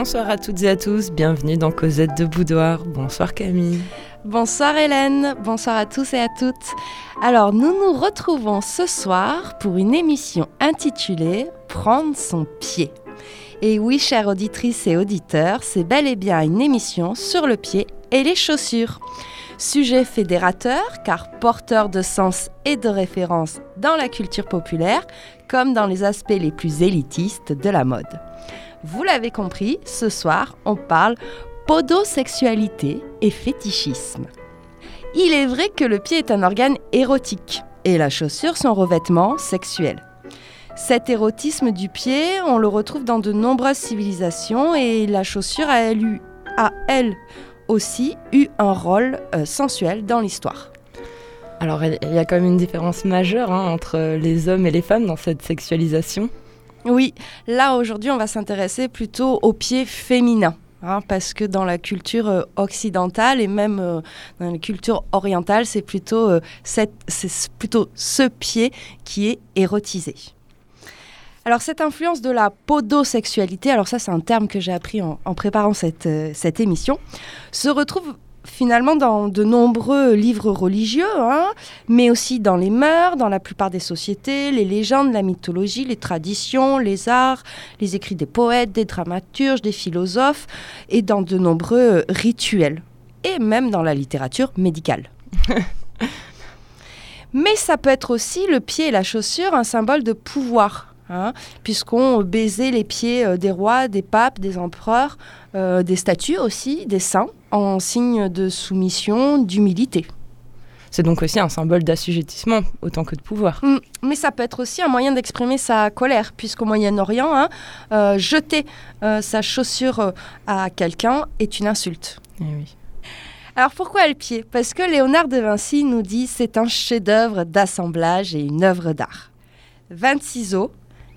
Bonsoir à toutes et à tous, bienvenue dans Cosette de Boudoir. Bonsoir Camille. Bonsoir Hélène, bonsoir à tous et à toutes. Alors nous nous retrouvons ce soir pour une émission intitulée Prendre son pied. Et oui, chères auditrices et auditeurs, c'est bel et bien une émission sur le pied et les chaussures. Sujet fédérateur car porteur de sens et de référence dans la culture populaire comme dans les aspects les plus élitistes de la mode. Vous l'avez compris, ce soir, on parle podosexualité et fétichisme. Il est vrai que le pied est un organe érotique et la chaussure son revêtement sexuel. Cet érotisme du pied, on le retrouve dans de nombreuses civilisations et la chaussure a elle, aussi eu un rôle euh, sensuel dans l'histoire. Alors il y a quand même une différence majeure hein, entre les hommes et les femmes dans cette sexualisation. Oui, là aujourd'hui on va s'intéresser plutôt au pied féminin. Hein, parce que dans la culture euh, occidentale et même euh, dans la culture orientale, c'est plutôt, euh, plutôt ce pied qui est érotisé. Alors cette influence de la podosexualité, alors ça c'est un terme que j'ai appris en, préparant cette émission, se retrouve finalement dans de nombreux livres religieux, hein, mais aussi dans les mœurs, dans la plupart des sociétés, les légendes, la mythologie, les traditions, les arts, les écrits des poètes, des dramaturges, des philosophes, et dans de nombreux rituels, et même dans la littérature médicale. mais ça peut être aussi le pied et la chaussure un symbole de pouvoir. Hein, puisqu'on baisait les pieds euh, des rois, des papes, des empereurs, euh, des statues aussi, des saints en signe de soumission, d'humilité. C'est donc aussi un symbole d'assujettissement autant que de pouvoir. Mm, mais ça peut être aussi un moyen d'exprimer sa colère, puisqu'au Moyen-Orient, hein, euh, jeter euh, sa chaussure à quelqu'un est une insulte. Eh oui. Alors pourquoi le pied Parce que Léonard de Vinci nous dit c'est un chef-d'œuvre d'assemblage et une œuvre d'art. 26 os,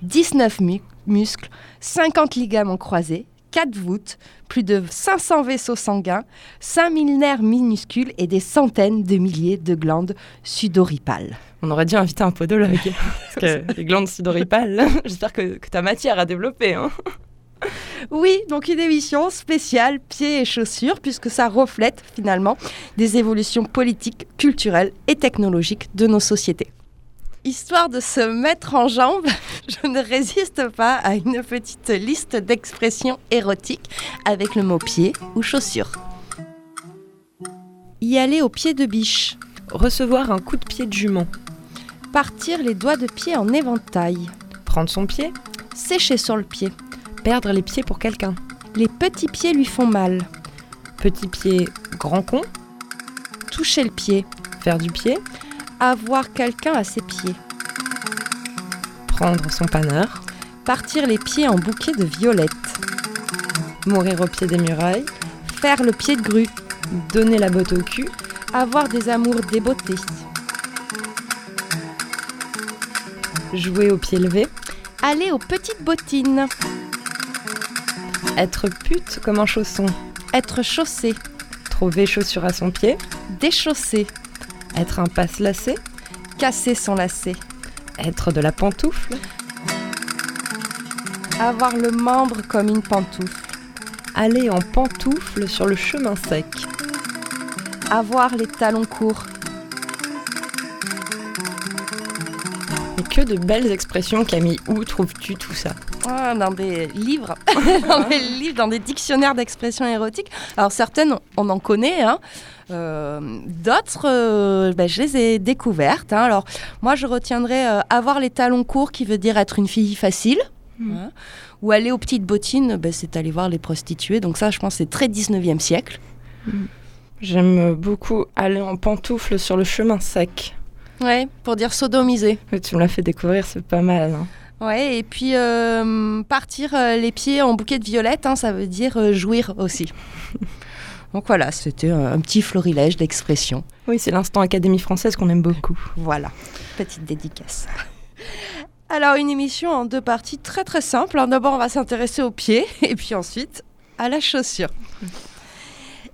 19 muscles, 50 ligaments croisés, 4 voûtes, plus de 500 vaisseaux sanguins, 5000 nerfs minuscules et des centaines de milliers de glandes sudoripales. On aurait dû inviter un podologue. parce que les glandes sudoripales, j'espère que, tu as matière à développer. Hein. Oui, donc une émission spéciale pieds et chaussures, puisque ça reflète finalement des évolutions politiques, culturelles et technologiques de nos sociétés histoire de se mettre en jambe, je ne résiste pas à une petite liste d'expressions érotiques avec le mot pied ou chaussure. Y aller au pied de biche. Recevoir un coup de pied de jument. Partir les doigts de pied en éventail. Prendre son pied. Sécher sur le pied. Perdre les pieds pour quelqu'un. Les petits pieds lui font mal. Petit pied grand con. Toucher le pied. Faire du pied avoir quelqu'un à ses pieds. Prendre son panneur. Partir les pieds en bouquet de violettes. Mourir au pied des murailles. Faire le pied de grue. Donner la botte au cul. Avoir des amours débotés. Jouer au pied levé. Aller aux petites bottines. Être pute comme un chausson. Être chaussé. Trouver chaussure à son pied. Déchausser. Être un passe-lacet. Casser son lacet. Être de la pantoufle. Avoir le membre comme une pantoufle. Aller en pantoufle sur le chemin sec. Avoir les talons courts. Que de belles expressions, Camille. Où trouves-tu tout ça ah, Dans des livres, dans des livres, dans des dictionnaires d'expressions érotiques. Alors certaines, on en connaît, hein. Euh, d'autres, euh, ben, je les ai découvertes. Hein. Alors, moi, je retiendrai euh, avoir les talons courts, qui veut dire être une fille facile. Hmm. Hein. Ou aller aux petites bottines, ben, c'est aller voir les prostituées. Donc ça, je pense, c'est très 19e siècle. Hmm. J'aime beaucoup aller en pantoufle sur le chemin sec. Ouais, pour dire sodomiser. tu me l'as fait découvrir, c'est pas mal. Hein. Ouais, et puis partir les pieds en bouquet de violettes, ça veut dire jouir aussi. Donc voilà, c'était un, petit florilège d'expressions. Oui, c'est l'instant Académie française qu'on aime beaucoup. Voilà, petite dédicace. Alors une émission en deux parties très très simple. Hein. D'abord on va s'intéresser aux pieds et puis ensuite à la chaussure.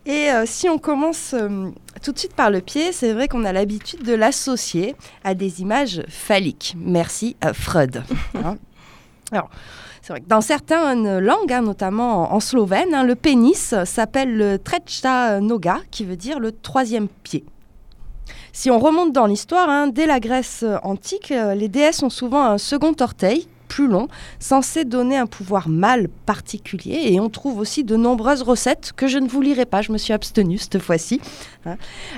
Et euh, si on commence euh, tout de suite par le pied, c'est vrai qu'on a l'habitude de l'associer à des images phalliques. Merci à Freud. Hein. Alors, dans certaines langues, hein, notamment en, slovène, hein, le pénis s'appelle le treča noga, qui veut dire le troisième pied. Si on remonte dans l'histoire, dès la Grèce antique, euh, les déesses ont souvent un second orteil plus long, censé donner un pouvoir mâle particulier. Et on trouve aussi de nombreuses recettes que je ne vous lirai pas, je me suis abstenue cette fois-ci, hein,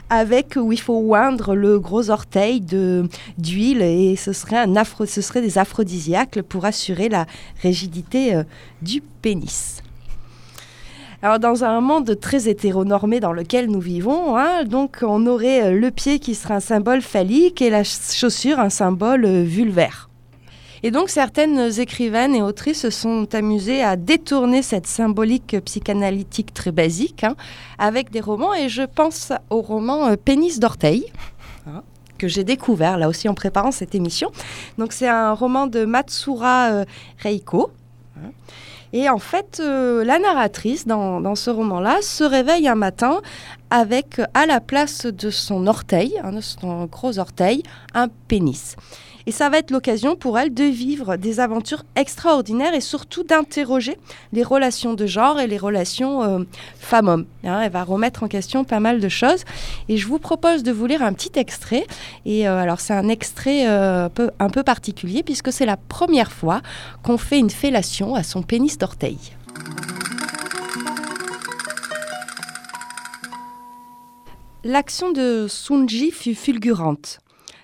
avec où il faut oindre le gros orteil d'huile et ce serait, un afro, ce serait des aphrodisiaques pour assurer la rigidité euh, du pénis. Alors dans un monde très hétéronormé dans lequel nous vivons, hein, donc on aurait euh, le pied qui serait un symbole phallique et la chaussure un symbole euh, vulvaire. Et donc certaines écrivaines et autrices se sont amusées à détourner cette symbolique psychanalytique très basique hein, avec des romans, et je pense au roman euh, Pénis d'orteil. Hein, que j'ai découvert là aussi en préparant cette émission. Donc c'est un roman de Matsura Reiko. Hein, et en fait, euh, la narratrice dans, ce roman-là se réveille un matin avec à la place de son orteil, hein, de son gros orteil, un pénis. Et ça va être l'occasion pour elle de vivre des aventures extraordinaires et surtout d'interroger les relations de genre et les relations euh, femmes-hommes. Hein, elle va remettre en question pas mal de choses. Et je vous propose de vous lire un petit extrait. Et euh, alors c'est un extrait euh, un peu particulier puisque c'est la première fois qu'on fait une fellation à son pénis d'orteil. L'action de Sunji fut fulgurante.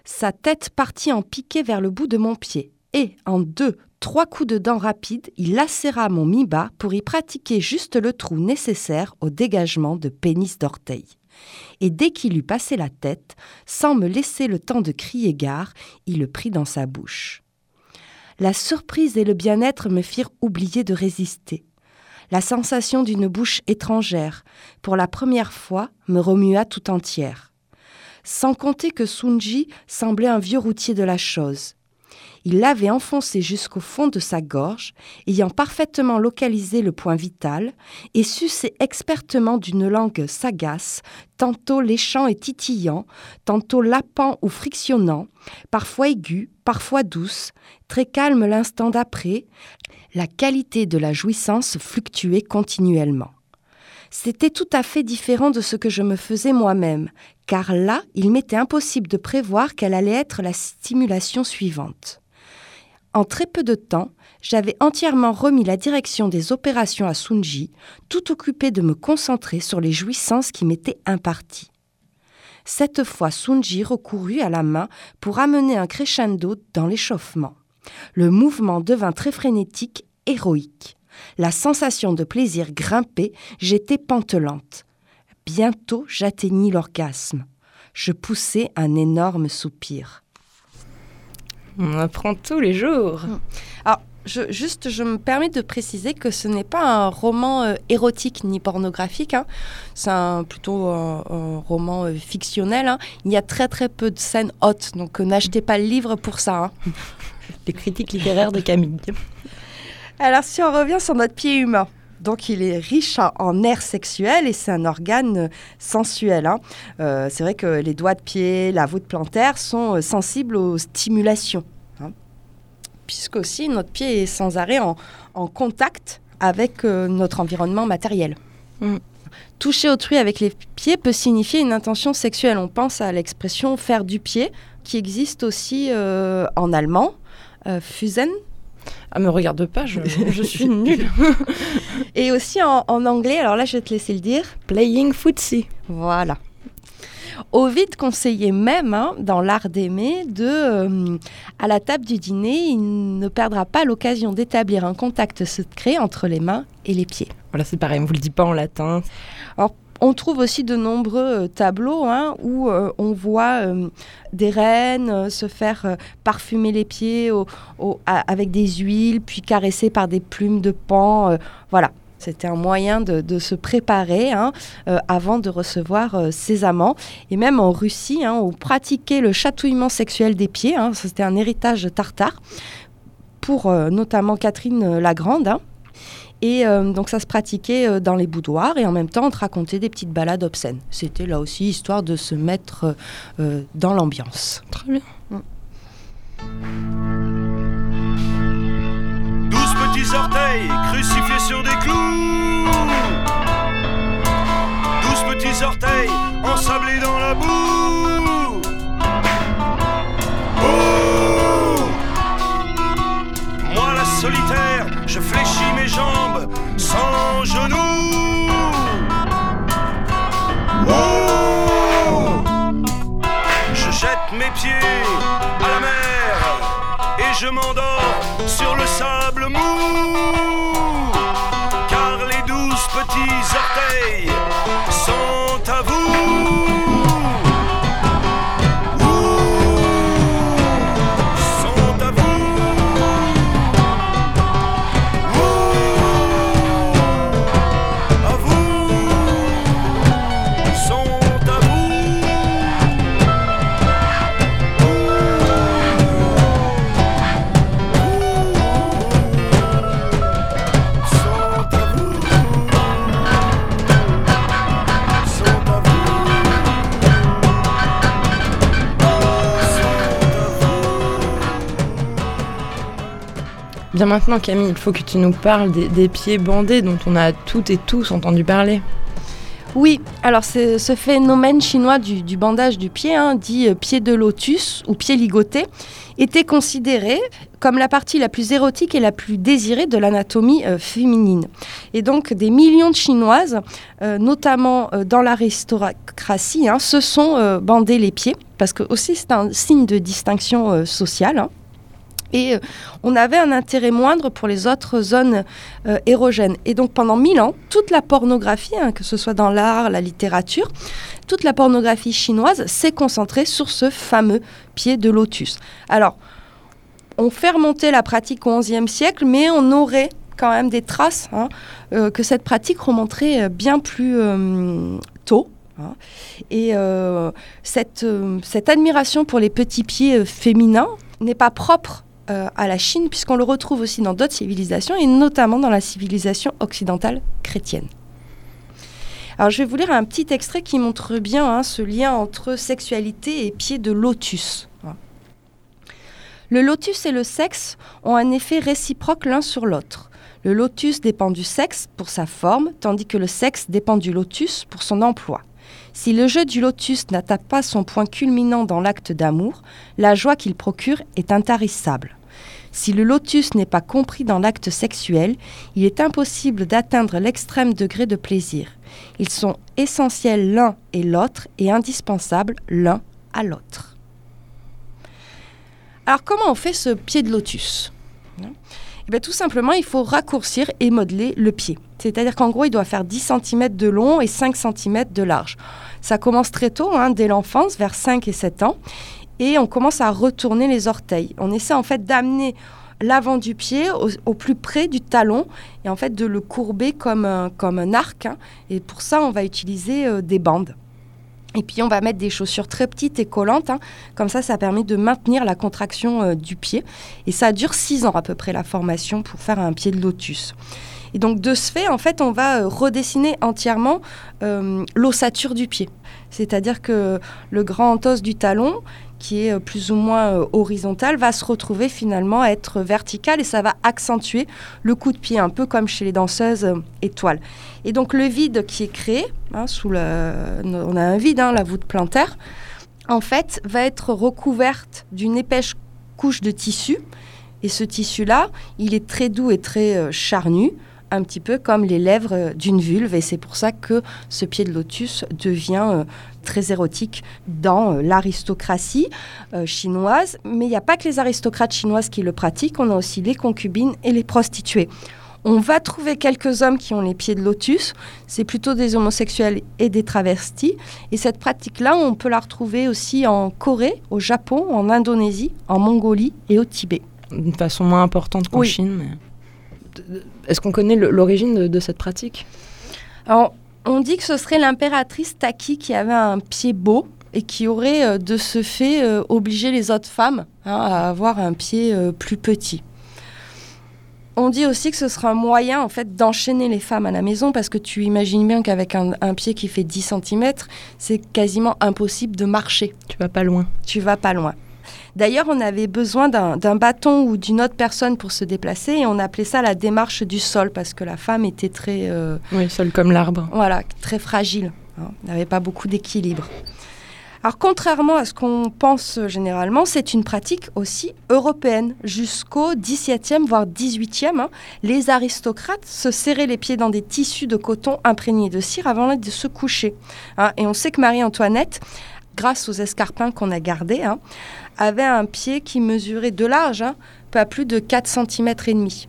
Sa tête partit en piqué vers le bout de mon pied, et, en deux, trois coups de dents rapides, il lacéra mon mi-bas pour y pratiquer juste le trou nécessaire au dégagement de pénis d'orteil. Et dès qu'il eut passé la tête, sans me laisser le temps de crier gare, il le prit dans sa bouche. La surprise et le bien-être me firent oublier de résister. La sensation d'une bouche étrangère, pour la première fois, me remua tout entière sans compter que Sunji semblait un vieux routier de la chose. Il l'avait enfoncé jusqu'au fond de sa gorge, ayant parfaitement localisé le point vital, et suçait expertement d'une langue sagace, tantôt léchant et titillant, tantôt lapant ou frictionnant, parfois aiguë, parfois douce, très calme l'instant d'après, la qualité de la jouissance fluctuait continuellement. C'était tout à fait différent de ce que je me faisais moi-même, car là, il m'était impossible de prévoir quelle allait être la stimulation suivante. En très peu de temps, j'avais entièrement remis la direction des opérations à Sunji, tout occupé de me concentrer sur les jouissances qui m'étaient imparties. Cette fois, Sunji recourut à la main pour amener un crescendo dans l'échauffement. Le mouvement devint très frénétique, héroïque. La sensation de plaisir grimpait, j'étais pantelante. Bientôt j'atteignis l'orgasme. Je poussai un énorme soupir. On apprend tous les jours. Hmm. Alors, je, juste, je me permets de préciser que ce n'est pas un roman euh, érotique ni pornographique. Hein. C'est plutôt un, roman euh, fictionnel. Hein. Il y a très très peu de scènes hautes, donc euh, n'achetez pas le livre pour ça. Hein. Les critiques littéraires de Camille. Alors, si on revient sur notre pied humain, donc il est riche en air sexuel et c'est un organe sensuel. Hein. Euh, c'est vrai que les doigts de pied, la voûte plantaire sont euh, sensibles aux stimulations. Hein. Puisque aussi notre pied est sans arrêt en, contact avec euh, notre environnement matériel. Mm. Toucher autrui avec les pieds peut signifier une intention sexuelle. On pense à l'expression faire du pied qui existe aussi en allemand, Fusen, ah, me regarde pas, je, suis nulle. Et aussi en, anglais, alors là, je vais te laisser le dire. Playing footsie. Voilà. Ovid conseillait même, hein, dans l'art d'aimer, de, euh, à la table du dîner, il ne perdra pas l'occasion d'établir un contact secret entre les mains et les pieds. Voilà, c'est pareil, on vous le dit pas en latin. Alors, on trouve aussi de nombreux euh, tableaux hein, où euh, on voit euh, des reines se faire parfumer les pieds avec des huiles, puis caresser par des plumes de pan. voilà. C'était un moyen de, se préparer hein, avant de recevoir ses amants. Et même en Russie, hein, on pratiquait le chatouillement sexuel des pieds. C'était un héritage tartare pour notamment Catherine la Grande. Et euh, donc ça se pratiquait euh, dans les boudoirs et en même temps on te racontait des petites balades obscènes. C'était là aussi histoire de se mettre euh, dans l'ambiance. Très bien. Mm. petits orteils crucifiés sur des clous. Douze petits orteils ensablés dans la boue. Bien maintenant, Camille, il faut que tu nous parles des, pieds bandés dont on a toutes et tous entendu parler. Oui, alors c'est ce phénomène chinois du, bandage du pied, hein, dit euh, pied de lotus ou pied ligoté, était considéré comme la partie la plus érotique et la plus désirée de l'anatomie euh, féminine. Et donc des millions de Chinoises, euh, notamment dans l'aristocratie, hein, se sont bandés les pieds, parce que aussi c'est un signe de distinction sociale. hein. Et euh, on avait un intérêt moindre pour les autres zones euh, érogènes. Et donc pendant mille ans, toute la pornographie, hein, que ce soit dans l'art, la littérature, toute la pornographie chinoise s'est concentrée sur ce fameux pied de lotus. Alors, on fait remonter la pratique au XIe siècle, mais on aurait quand même des traces hein, euh, que cette pratique remonterait euh, bien plus tôt. hein. Et cette, admiration pour les petits pieds féminins n'est pas propre euh, à la Chine, puisqu'on le retrouve aussi dans d'autres civilisations, et notamment dans la civilisation occidentale chrétienne. Alors je vais vous lire un petit extrait qui montre bien hein, ce lien entre sexualité et pied de lotus. Le lotus et le sexe ont un effet réciproque l'un sur l'autre. Le lotus dépend du sexe pour sa forme, tandis que le sexe dépend du lotus pour son emploi. Si le jeu du lotus n'atteint pas son point culminant dans l'acte d'amour, la joie qu'il procure est intarissable. Si le lotus n'est pas compris dans l'acte sexuel, il est impossible d'atteindre l'extrême degré de plaisir. Ils sont essentiels l'un et l'autre et indispensables l'un à l'autre. Alors comment on fait ce pied de lotus? Eh bien, Tout simplement, il faut raccourcir et modeler le pied. C'est-à-dire qu'en gros, il doit faire 10 cm de long et 5 cm de large. Ça commence très tôt, hein, dès l'enfance, vers 5 et 7 ans. Et on commence à retourner les orteils. On essaie en fait d'amener l'avant du pied au, plus près du talon et en fait de le courber comme un, comme un arc. hein. Et pour ça, on va utiliser euh, des bandes. Et puis on va mettre des chaussures très petites et collantes. hein. Comme ça, ça permet de maintenir la contraction euh, du pied. Et ça dure 6 ans à peu près la formation pour faire un pied de lotus. Et donc de ce fait, en fait, on va euh, redessiner entièrement euh, l'ossature du pied. C'est-à-dire que le grand os du talon, qui est euh, plus ou moins euh, horizontal, va se retrouver finalement à être vertical et ça va accentuer le coup de pied, un peu comme chez les danseuses euh, étoiles. Et donc le vide qui est créé, hein, sous on a un vide, hein, la voûte plantaire, en fait, va être recouverte d'une épaisse couche de tissu. Et ce tissu-là, il est très doux et très charnu, un petit peu comme les lèvres d'une vulve. Et c'est pour ça que ce pied de lotus devient euh, très érotique dans euh, l'aristocratie euh, chinoise. Mais il n'y a pas que les aristocrates chinoises qui le pratiquent, on a aussi les concubines et les prostituées. On va trouver quelques hommes qui ont les pieds de lotus, c'est plutôt des homosexuels et des travestis. Et cette pratique-là, on peut la retrouver aussi en Corée, au Japon, en Indonésie, en Mongolie et au Tibet. D'une façon moins importante qu'en Oui. Chine. mais- Est-ce qu'on connaît l'origine de, de cette pratique Alors, on dit que ce serait l'impératrice Taki qui avait un pied beau et qui aurait euh, de ce fait euh, obligé les autres femmes hein, à avoir un pied euh, plus petit. On dit aussi que ce sera un moyen en fait d'enchaîner les femmes à la maison parce que tu imagines bien qu'avec un, un pied qui fait 10 cm, c'est quasiment impossible de marcher. Tu vas pas loin. Tu vas pas loin. D'ailleurs, on avait besoin d'un bâton ou d'une autre personne pour se déplacer et on appelait ça la démarche du sol parce que la femme était très... Euh, oui, sol comme l'arbre. Voilà, très fragile. Hein, n'avait pas beaucoup d'équilibre. Alors contrairement à ce qu'on pense généralement, c'est une pratique aussi européenne. Jusqu'au XVIIe, voire XVIIIe, hein, les aristocrates se serraient les pieds dans des tissus de coton imprégnés de cire avant de se coucher. Hein. et on sait que Marie-Antoinette, grâce aux escarpins qu'on a gardés, hein, avait un pied qui mesurait de large, pas plus de 4 cm et demi.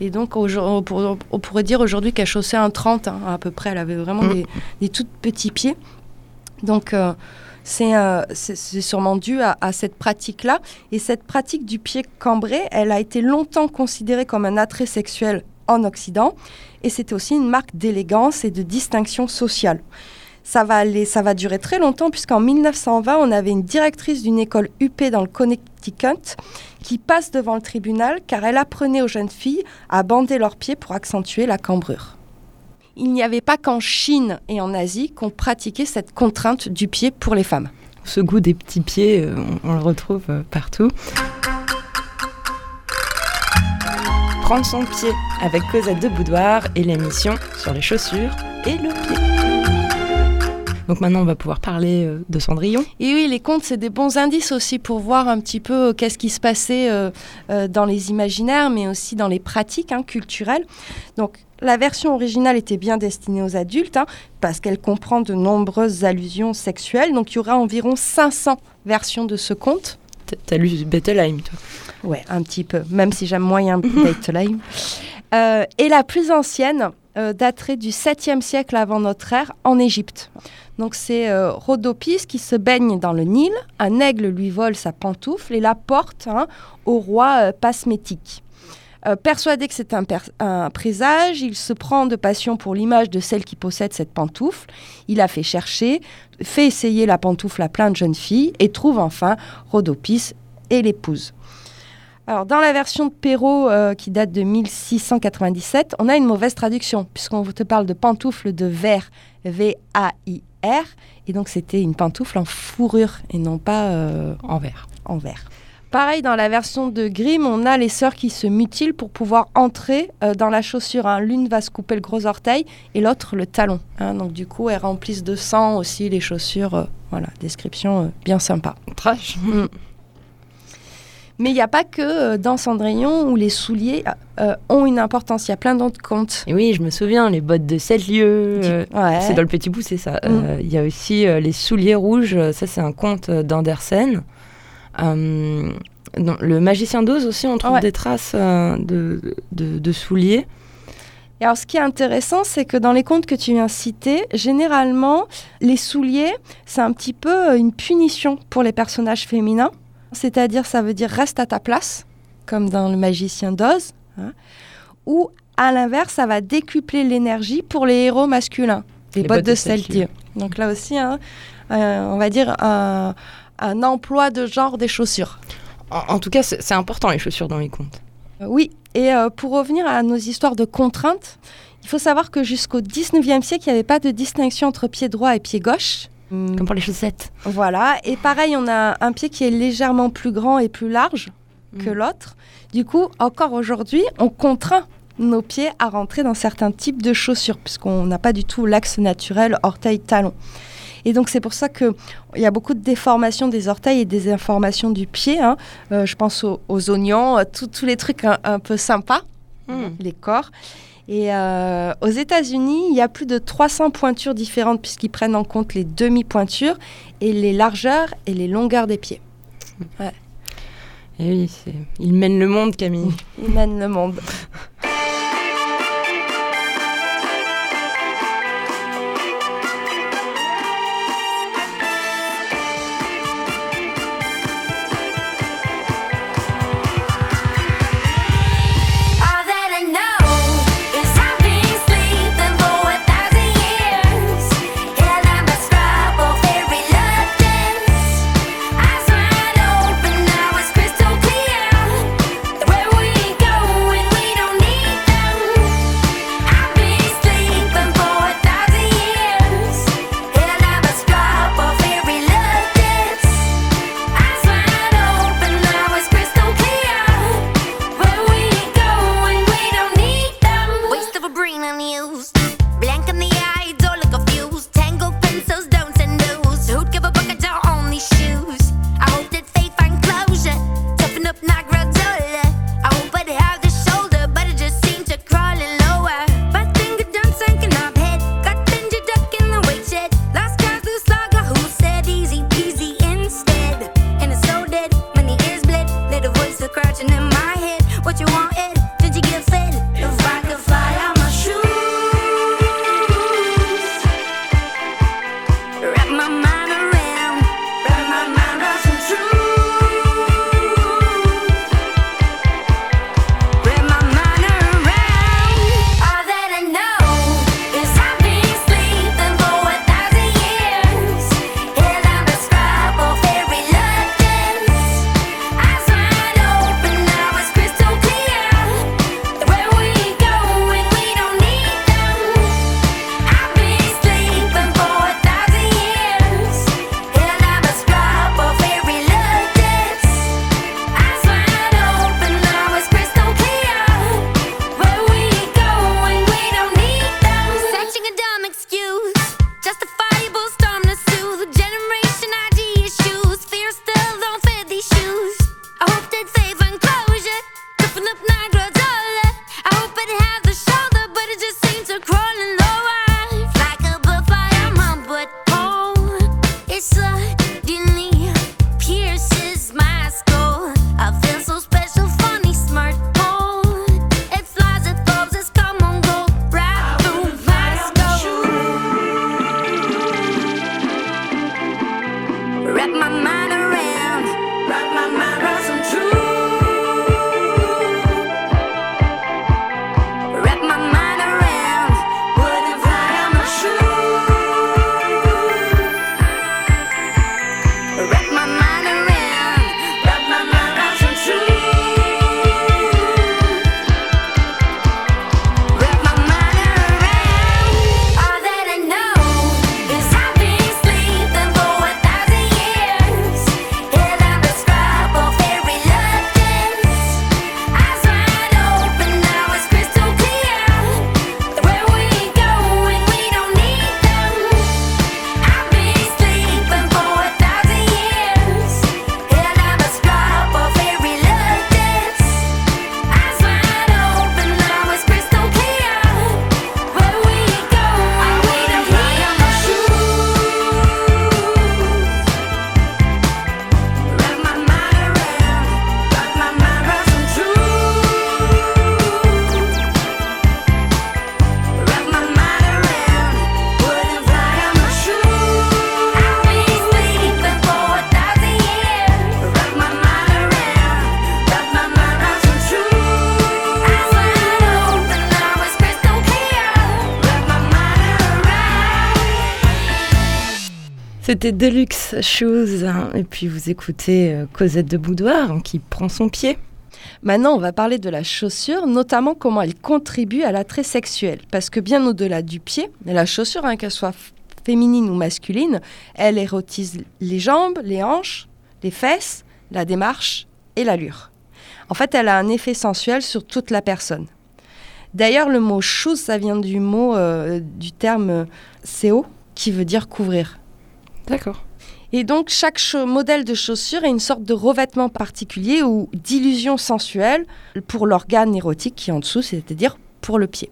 Et donc, on, pourrait dire aujourd'hui qu'elle chaussait un 30 à peu près. Elle avait vraiment mm. des, des tout petits pieds. Donc, euh, euh, c'est sûrement dû à, cette pratique-là. Et cette pratique du pied cambré, elle a été longtemps considérée comme un attrait sexuel en Occident. Et c'était aussi une marque d'élégance et de distinction sociale. Ça va, aller, ça va durer très longtemps, puisqu'en 1920, on avait une directrice d'une école UP dans le Connecticut qui passe devant le tribunal car elle apprenait aux jeunes filles à bander leurs pieds pour accentuer la cambrure il n'y avait pas qu'en Chine et en Asie qu'on pratiquait cette contrainte du pied pour les femmes. Ce goût des petits pieds, euh, on, le retrouve euh, partout. Prendre son pied avec Cosette de Boudoir et l'émission sur les chaussures et le pied. Donc maintenant, on va pouvoir parler euh, de Cendrillon. Et oui, les contes, c'est des bons indices aussi pour voir un petit peu qu'est-ce qui se passait dans les imaginaires, mais aussi dans les pratiques hein, culturelles. Donc, la version originale était bien destinée aux adultes, hein, parce qu'elle comprend de nombreuses allusions sexuelles. Donc il y aura environ 500 versions de ce conte. T'as lu Bettelheim, toi? Ouais, un petit peu, même si j'aime moyen Bettelheim. Euh, et la plus ancienne euh, daterait du 7e siècle avant notre ère en Égypte. Donc c'est euh, Rhodopis qui se baigne dans le Nil. Un aigle lui vole sa pantoufle et la porte hein, au roi Pasmétique. Euh, persuadé que c'est un, présage, il se prend de passion pour l'image de celle qui possède cette pantoufle. Il a fait chercher, fait essayer la pantoufle à plein de jeunes filles et trouve enfin Rhodopis et l'épouse. Alors, dans la version de Perrault euh, qui date de 1697, on a une mauvaise traduction, puisqu'on te parle de pantoufle de verre, V-A-I-R, et donc c'était une pantoufle en fourrure et non pas euh, en verre. En verre. Pareil, dans la version de Grimm, on a les sœurs qui se mutilent pour pouvoir entrer euh, dans la chaussure. Hein. L'une va se couper le gros orteil et l'autre le talon. Hein. Donc du coup, elles remplissent de sang aussi les chaussures. Euh, voilà, description euh, bien sympa. Trash. Mm. Mais il n'y a pas que dans Cendrillon où les souliers ont une importance. Il y a plein d'autres contes. Et oui, je me souviens, les bottes de sept lieux. C'est dans le Petit Bout, c'est ça. Mm. Il y a aussi les souliers rouges. Ça, c'est un conte d'Andersen. Euh, le magicien d'Oz aussi, on trouve des traces euh, de, souliers. Et alors, ce qui est intéressant, c'est que dans les contes que tu viens citer, généralement, les souliers, c'est un petit peu euh, une punition pour les personnages féminins. C'est-à-dire, ça veut dire reste à ta place, comme dans le magicien d'Oz. Hein. ou à l'inverse, ça va décupler l'énergie pour les héros masculins, les, bottes, de, de Donc là aussi, hein, on va dire un un emploi de genre des chaussures. En, tout cas, c'est important les chaussures dans les contes. Euh, oui, et euh, pour revenir à nos histoires de contraintes, il faut savoir que jusqu'au 19e siècle, il n'y avait pas de distinction entre pied droit et pied gauche. Comme pour les chaussettes. Voilà, et pareil, on a un pied qui est légèrement plus grand et plus large que mm. l'autre. Du coup, encore aujourd'hui, on contraint nos pieds à rentrer dans certains types de chaussures, puisqu'on n'a pas du tout l'axe naturel orteil-talon. Et donc c'est pour ça qu'il y a beaucoup de déformations des orteils et des informations du pied. Hein. Euh, je pense aux, oignons, tous les trucs un, peu sympas, hmm. les corps. Et euh, aux États-Unis, il y a plus de 300 pointures différentes puisqu'ils prennent en compte les demi-pointures et les largeurs et les longueurs des pieds. Ouais. Et oui, il mène le monde, Camille. Il mène le monde. C'était Deluxe Shoes. Hein. et puis vous écoutez euh, Cosette de Boudoir hein, qui prend son pied. Maintenant, on va parler de la chaussure, notamment comment elle contribue à l'attrait sexuel. Parce que bien au-delà du pied, la chaussure, hein, qu'elle soit féminine ou masculine, elle érotise les jambes, les hanches, les fesses, la démarche et l'allure. En fait, elle a un effet sensuel sur toute la personne. D'ailleurs, le mot shoes, ça vient du mot, euh, du terme CO, qui veut dire couvrir. D'accord. Et donc, chaque modèle de chaussure est une sorte de revêtement particulier ou d'illusion sensuelle pour l'organe érotique qui est en dessous, c'est-à-dire pour le pied.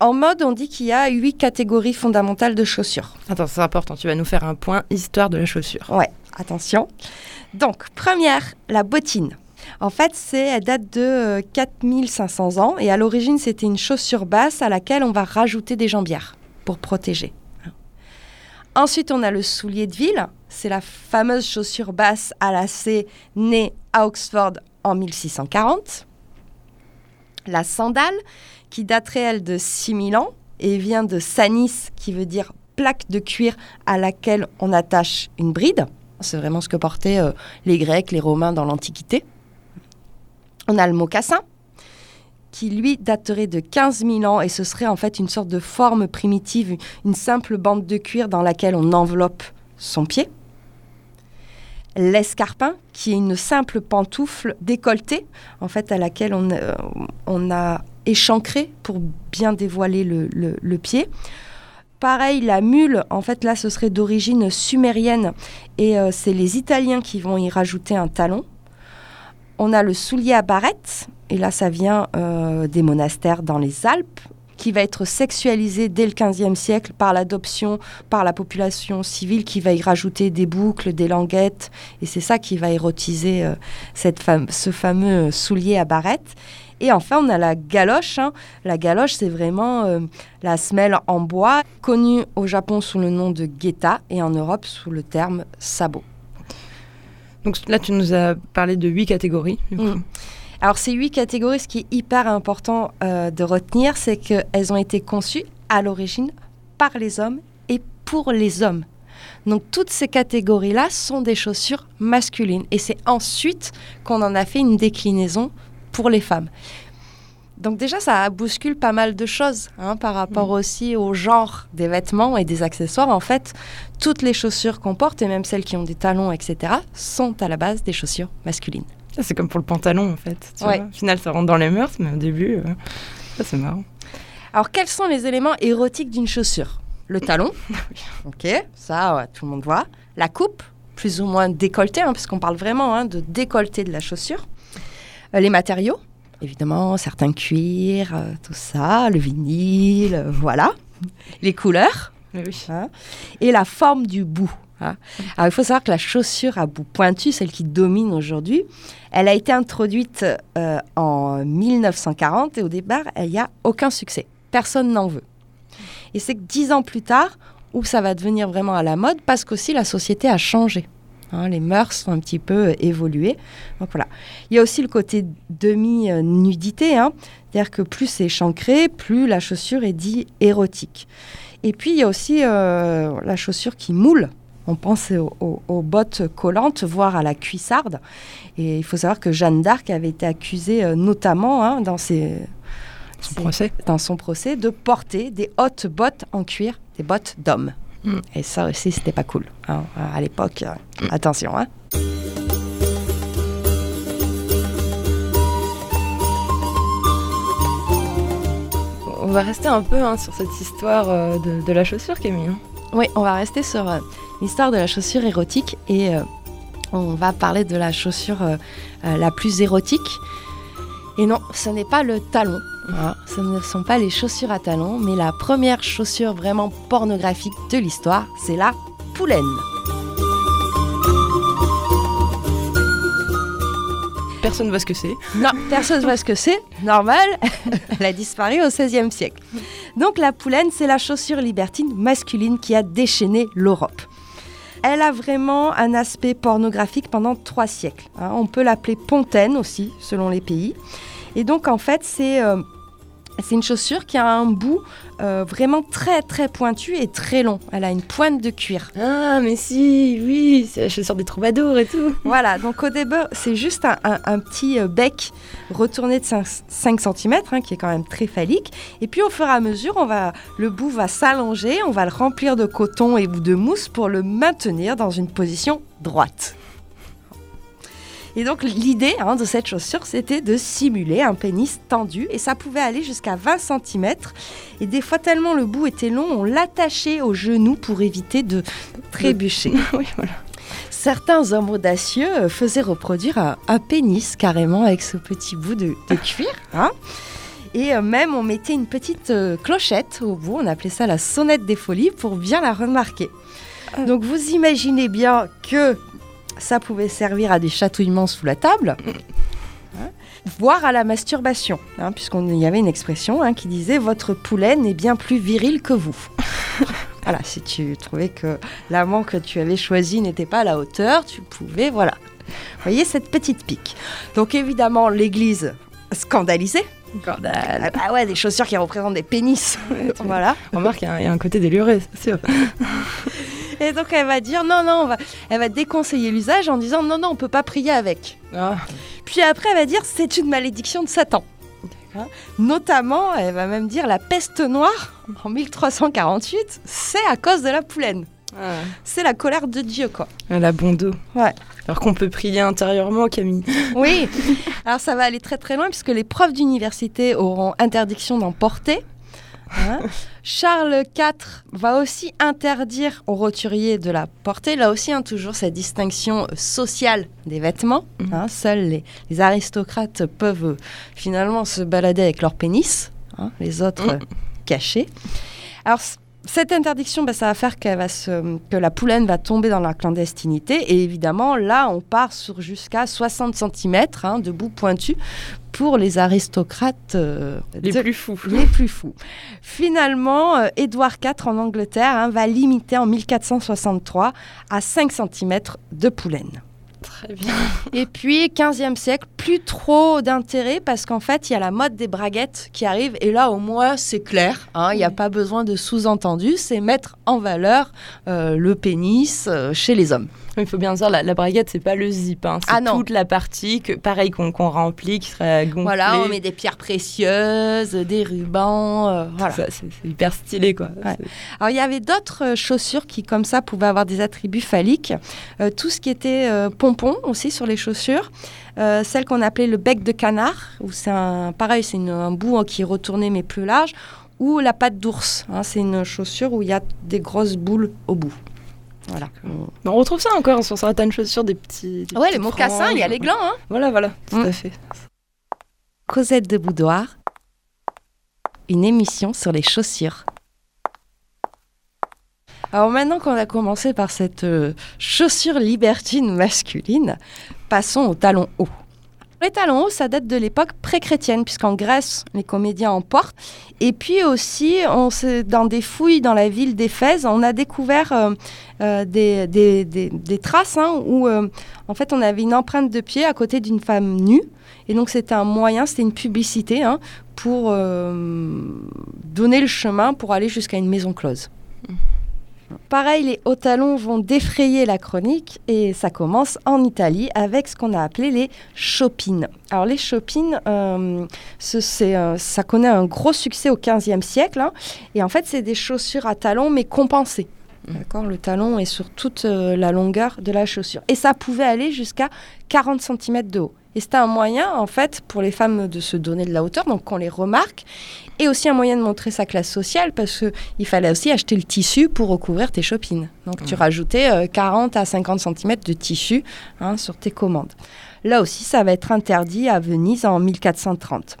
En mode, on dit qu'il y a huit catégories fondamentales de chaussures. Attends, c'est important, tu vas nous faire un point histoire de la chaussure. Ouais, attention. Donc, première, la bottine. En fait, c'est, elle date de 4500 euh, ans et à l'origine, c'était une chaussure basse à laquelle on va rajouter des jambières pour protéger. Ensuite, on a le soulier de ville. C'est la fameuse chaussure basse à lacets née à Oxford en 1640. La sandale, qui daterait elle de 6000 ans et vient de sanis, qui veut dire plaque de cuir à laquelle on attache une bride. C'est vraiment ce que portaient euh, les Grecs, les Romains dans l'Antiquité. On a le mocassin, qui lui daterait de 15 000 ans et ce serait en fait une sorte de forme primitive, une simple bande de cuir dans laquelle on enveloppe son pied. L'escarpin, qui est une simple pantoufle décolletée, en fait à laquelle on, euh, on a échancré pour bien dévoiler le, pied. Pareil, la mule, en fait là ce serait d'origine sumérienne et euh, c'est les Italiens qui vont y rajouter un talon. On a le soulier à barrette, et là ça vient euh, des monastères dans les Alpes, qui va être sexualisé dès le XVe siècle par l'adoption, par la population civile qui va y rajouter des boucles, des languettes, et c'est ça qui va érotiser euh, cette ce fameux soulier à barrette. Et enfin, on a la galoche. Hein. La galoche, c'est vraiment euh, la semelle en bois, connue au Japon sous le nom de geta et en Europe sous le terme sabot. Donc là, tu nous as parlé de huit catégories. Mm. Alors ces huit catégories, ce qui est hyper important euh, de retenir, c'est qu'elles ont été conçues à l'origine par les hommes et pour les hommes. Donc toutes ces catégories-là sont des chaussures masculines. Et c'est ensuite qu'on en a fait une déclinaison pour les femmes. Donc déjà, ça bouscule pas mal de choses hein, par rapport mm. aussi au genre des vêtements et des accessoires. En fait, toutes les chaussures qu'on porte, et même celles qui ont des talons, etc., sont à la base des chaussures masculines. C'est comme pour le pantalon, en fait. Au final, ça rentre dans les mœurs, mais au début, euh, ça c'est marrant. Alors, quels sont les éléments érotiques d'une chaussure? Le talon, ok, ça, tout le monde voit. La coupe, plus ou moins décolletée, hein, parce qu'on parle vraiment hein, de décolleté de la chaussure. Euh, les matériaux, évidemment, certains cuirs, euh, tout ça, le vinyle, euh, voilà. Les couleurs. Hein. et la forme du bout. Hein. Alors, il faut savoir que la chaussure à bout pointu, celle qui domine aujourd'hui, elle a été introduite euh, en 1940 et au départ, il n'y a aucun succès. Personne n'en veut. Et c'est que dix ans plus tard, où ça va devenir vraiment à la mode, parce qu'aussi la société a changé. Hein, les mœurs sont un petit peu euh, évoluées. Donc voilà. Il y a aussi le côté demi-nudité, hein. c'est-à-dire que plus c'est chancré, plus la chaussure est dit érotique. Et puis il y a aussi euh, la chaussure qui moule. On pense aux, bottes collantes, voire à la cuissarde. Et il faut savoir que Jeanne d'Arc avait été accusée euh, notamment hein, dans, ses, procès. dans son procès de porter des hautes bottes en cuir, des bottes d'homme. Mm. Et ça aussi, c'était pas cool. Hein, à l'époque, euh, mm. attention. Hein. On va rester un peu hein, sur cette histoire euh, de, la chaussure, Camille. Oui, on va rester sur euh, l'histoire de la chaussure érotique et on va parler de la chaussure la plus érotique. Et non, ce n'est pas le talon. ce ne sont pas les chaussures à talons, mais la première chaussure vraiment pornographique de l'histoire, c'est la poulaine. Personne ne voit ce que c'est. Non, personne ne voit ce que c'est. Normal, elle a disparu au XVIe siècle. Donc la poulaine, c'est la chaussure libertine masculine qui a déchaîné l'Europe. Elle a vraiment un aspect pornographique pendant trois siècles. Hein. On peut l'appeler pontaine aussi, selon les pays. Et donc, en fait, c'est euh, C'est une chaussure qui a un bout euh, vraiment très très pointu et très long. Elle a une pointe de cuir. Ah, mais si, oui, c'est la chaussure des troubadours et tout. Voilà, donc au début, c'est juste un, petit euh, bec retourné de 5, cm, hein, qui est quand même très phallique. Et puis au fur et à mesure, on va, le bout va s'allonger, on va le remplir de coton et de mousse pour le maintenir dans une position droite. Et donc l'idée hein, de cette chaussure, c'était de simuler un pénis tendu et ça pouvait aller jusqu'à 20 cm. Et des fois, tellement le bout était long, on l'attachait au genou pour éviter de trébucher. Certains hommes audacieux faisaient reproduire un, pénis carrément avec ce petit bout de, cuir. Hein. Et euh, même on mettait une petite euh, clochette au bout, on appelait ça la sonnette des folies pour bien la remarquer. Ah. Donc vous imaginez bien que ça pouvait servir à des chatouillements sous la table, hein, voire à la masturbation, hein, puisqu'il y avait une expression hein, qui disait votre poulet est bien plus viril que vous. voilà, si tu trouvais que l'amant que tu avais choisi n'était pas à la hauteur, tu pouvais, voilà. Vous voyez cette petite pique. Donc évidemment, l'Église scandalisée. Scandale. Ah ouais, des chaussures qui représentent des pénis. voilà. On remarque qu'il y, a un côté déluré, c'est sûr. Et donc elle va dire non, non, on va, elle va déconseiller l'usage en disant non, non, on peut pas prier avec. Ah. Puis après, elle va dire c'est une malédiction de Satan. Notamment, elle va même dire la peste noire en 1348, c'est à cause de la poulaine. Ah. C'est la colère de Dieu, quoi. La bon dos. Ouais. Alors qu'on peut prier intérieurement, Camille. Oui. Alors ça va aller très très loin puisque les profs d'université auront interdiction d'en porter. Hein Charles IV va aussi interdire aux roturiers de la porter. Là aussi, hein, toujours cette distinction sociale des vêtements. Mhm. Hein. seuls les, aristocrates peuvent euh, finalement se balader avec leur pénis, les autres euh, cachés. Alors, cette interdiction, bah, ça va faire va que la poulaine va tomber dans la clandestinité. Et évidemment, là, on part sur jusqu'à 60 cm hein, de bout pointu pour les aristocrates euh, les plus fous. Les plus fous. Finalement, euh, Édouard IV en Angleterre hein, va limiter en 1463 à 5 cm de poulaine. Très bien. Et puis, 15e siècle, plus trop d'intérêt parce qu'en fait, il y a la mode des braguettes qui arrive. Et là, au moins, c'est clair. Hein, il n'y a pas besoin de sous-entendu. C'est mettre en valeur euh, le pénis euh, chez les hommes. Il faut bien dire, la, la braguette, c'est pas le zip. Hein, c'est ah toute la partie, que, pareil, qu'on remplit, qui serait gonflée. Voilà, on met des pierres précieuses, des rubans. Euh, voilà. C'est hyper stylé, quoi. Alors, il y avait d'autres chaussures qui, comme ça, pouvaient avoir des attributs phalliques. tout ce qui était pompons aussi sur les chaussures. Euh, celle qu'on appelait le bec de canard, où c'est un, pareil, c'est un bout qui est retourné mais plus large, ou la patte d'ours. Hein, c'est une chaussure où il y a des grosses boules au bout. Voilà. On retrouve ça encore sur certaines chaussures, des petits. ouais, les mocassins, il y a les glands. Hein. Voilà, voilà, tout mm. à fait. Cosette de Boudoir, une émission sur les chaussures. Alors maintenant qu'on a commencé par cette euh, chaussure libertine masculine, passons aux talons hauts. Les talons hauts, ça date de l'époque pré-chrétienne, puisqu'en Grèce, les comédiens en portent. Et puis aussi, on dans des fouilles dans la ville d'Éphèse, on a découvert euh, euh, des, traces hein, où, en fait, on avait une empreinte de pied à côté d'une femme nue. Et donc, c'était un moyen, c'était une publicité hein, pour donner le chemin pour aller jusqu'à une maison close. Mmh. Pareil, les hauts talons vont défrayer la chronique et ça commence en Italie avec ce qu'on a appelé les chopines. Alors les chopines, euh, euh, ça connaît un gros succès au XVe siècle hein. et en fait c'est des chaussures à talons mais compensées. Mmh. D'accord, le talon est sur toute euh, la longueur de la chaussure et ça pouvait aller jusqu'à 40 cm de haut. Et c'était un moyen, en fait, pour les femmes de se donner de la hauteur, donc qu'on les remarque, et aussi un moyen de montrer sa classe sociale, parce qu'il fallait aussi acheter le tissu pour recouvrir tes chopines. Donc tu rajoutais 40 euh, à 50 cm de tissu hein, sur tes commandes. Là aussi, ça va être interdit à Venise en 1430.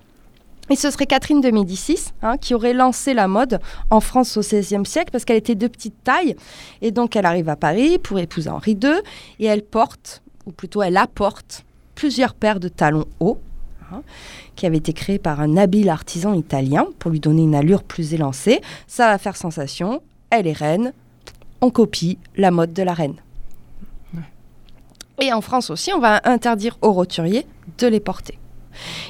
Et ce serait Catherine de Médicis hein, qui aurait lancé la mode en France au XVIe siècle parce qu'elle était de petite taille. Et donc elle arrive à Paris pour épouser Henri II et elle porte, ou plutôt elle apporte, plusieurs paires de talons hauts, hein, qui avaient été créés par un habile artisan italien pour lui donner une allure plus élancée. Ça va faire sensation, elle est reine, on copie la mode de la reine. Et en France aussi, on va interdire aux roturiers de les porter.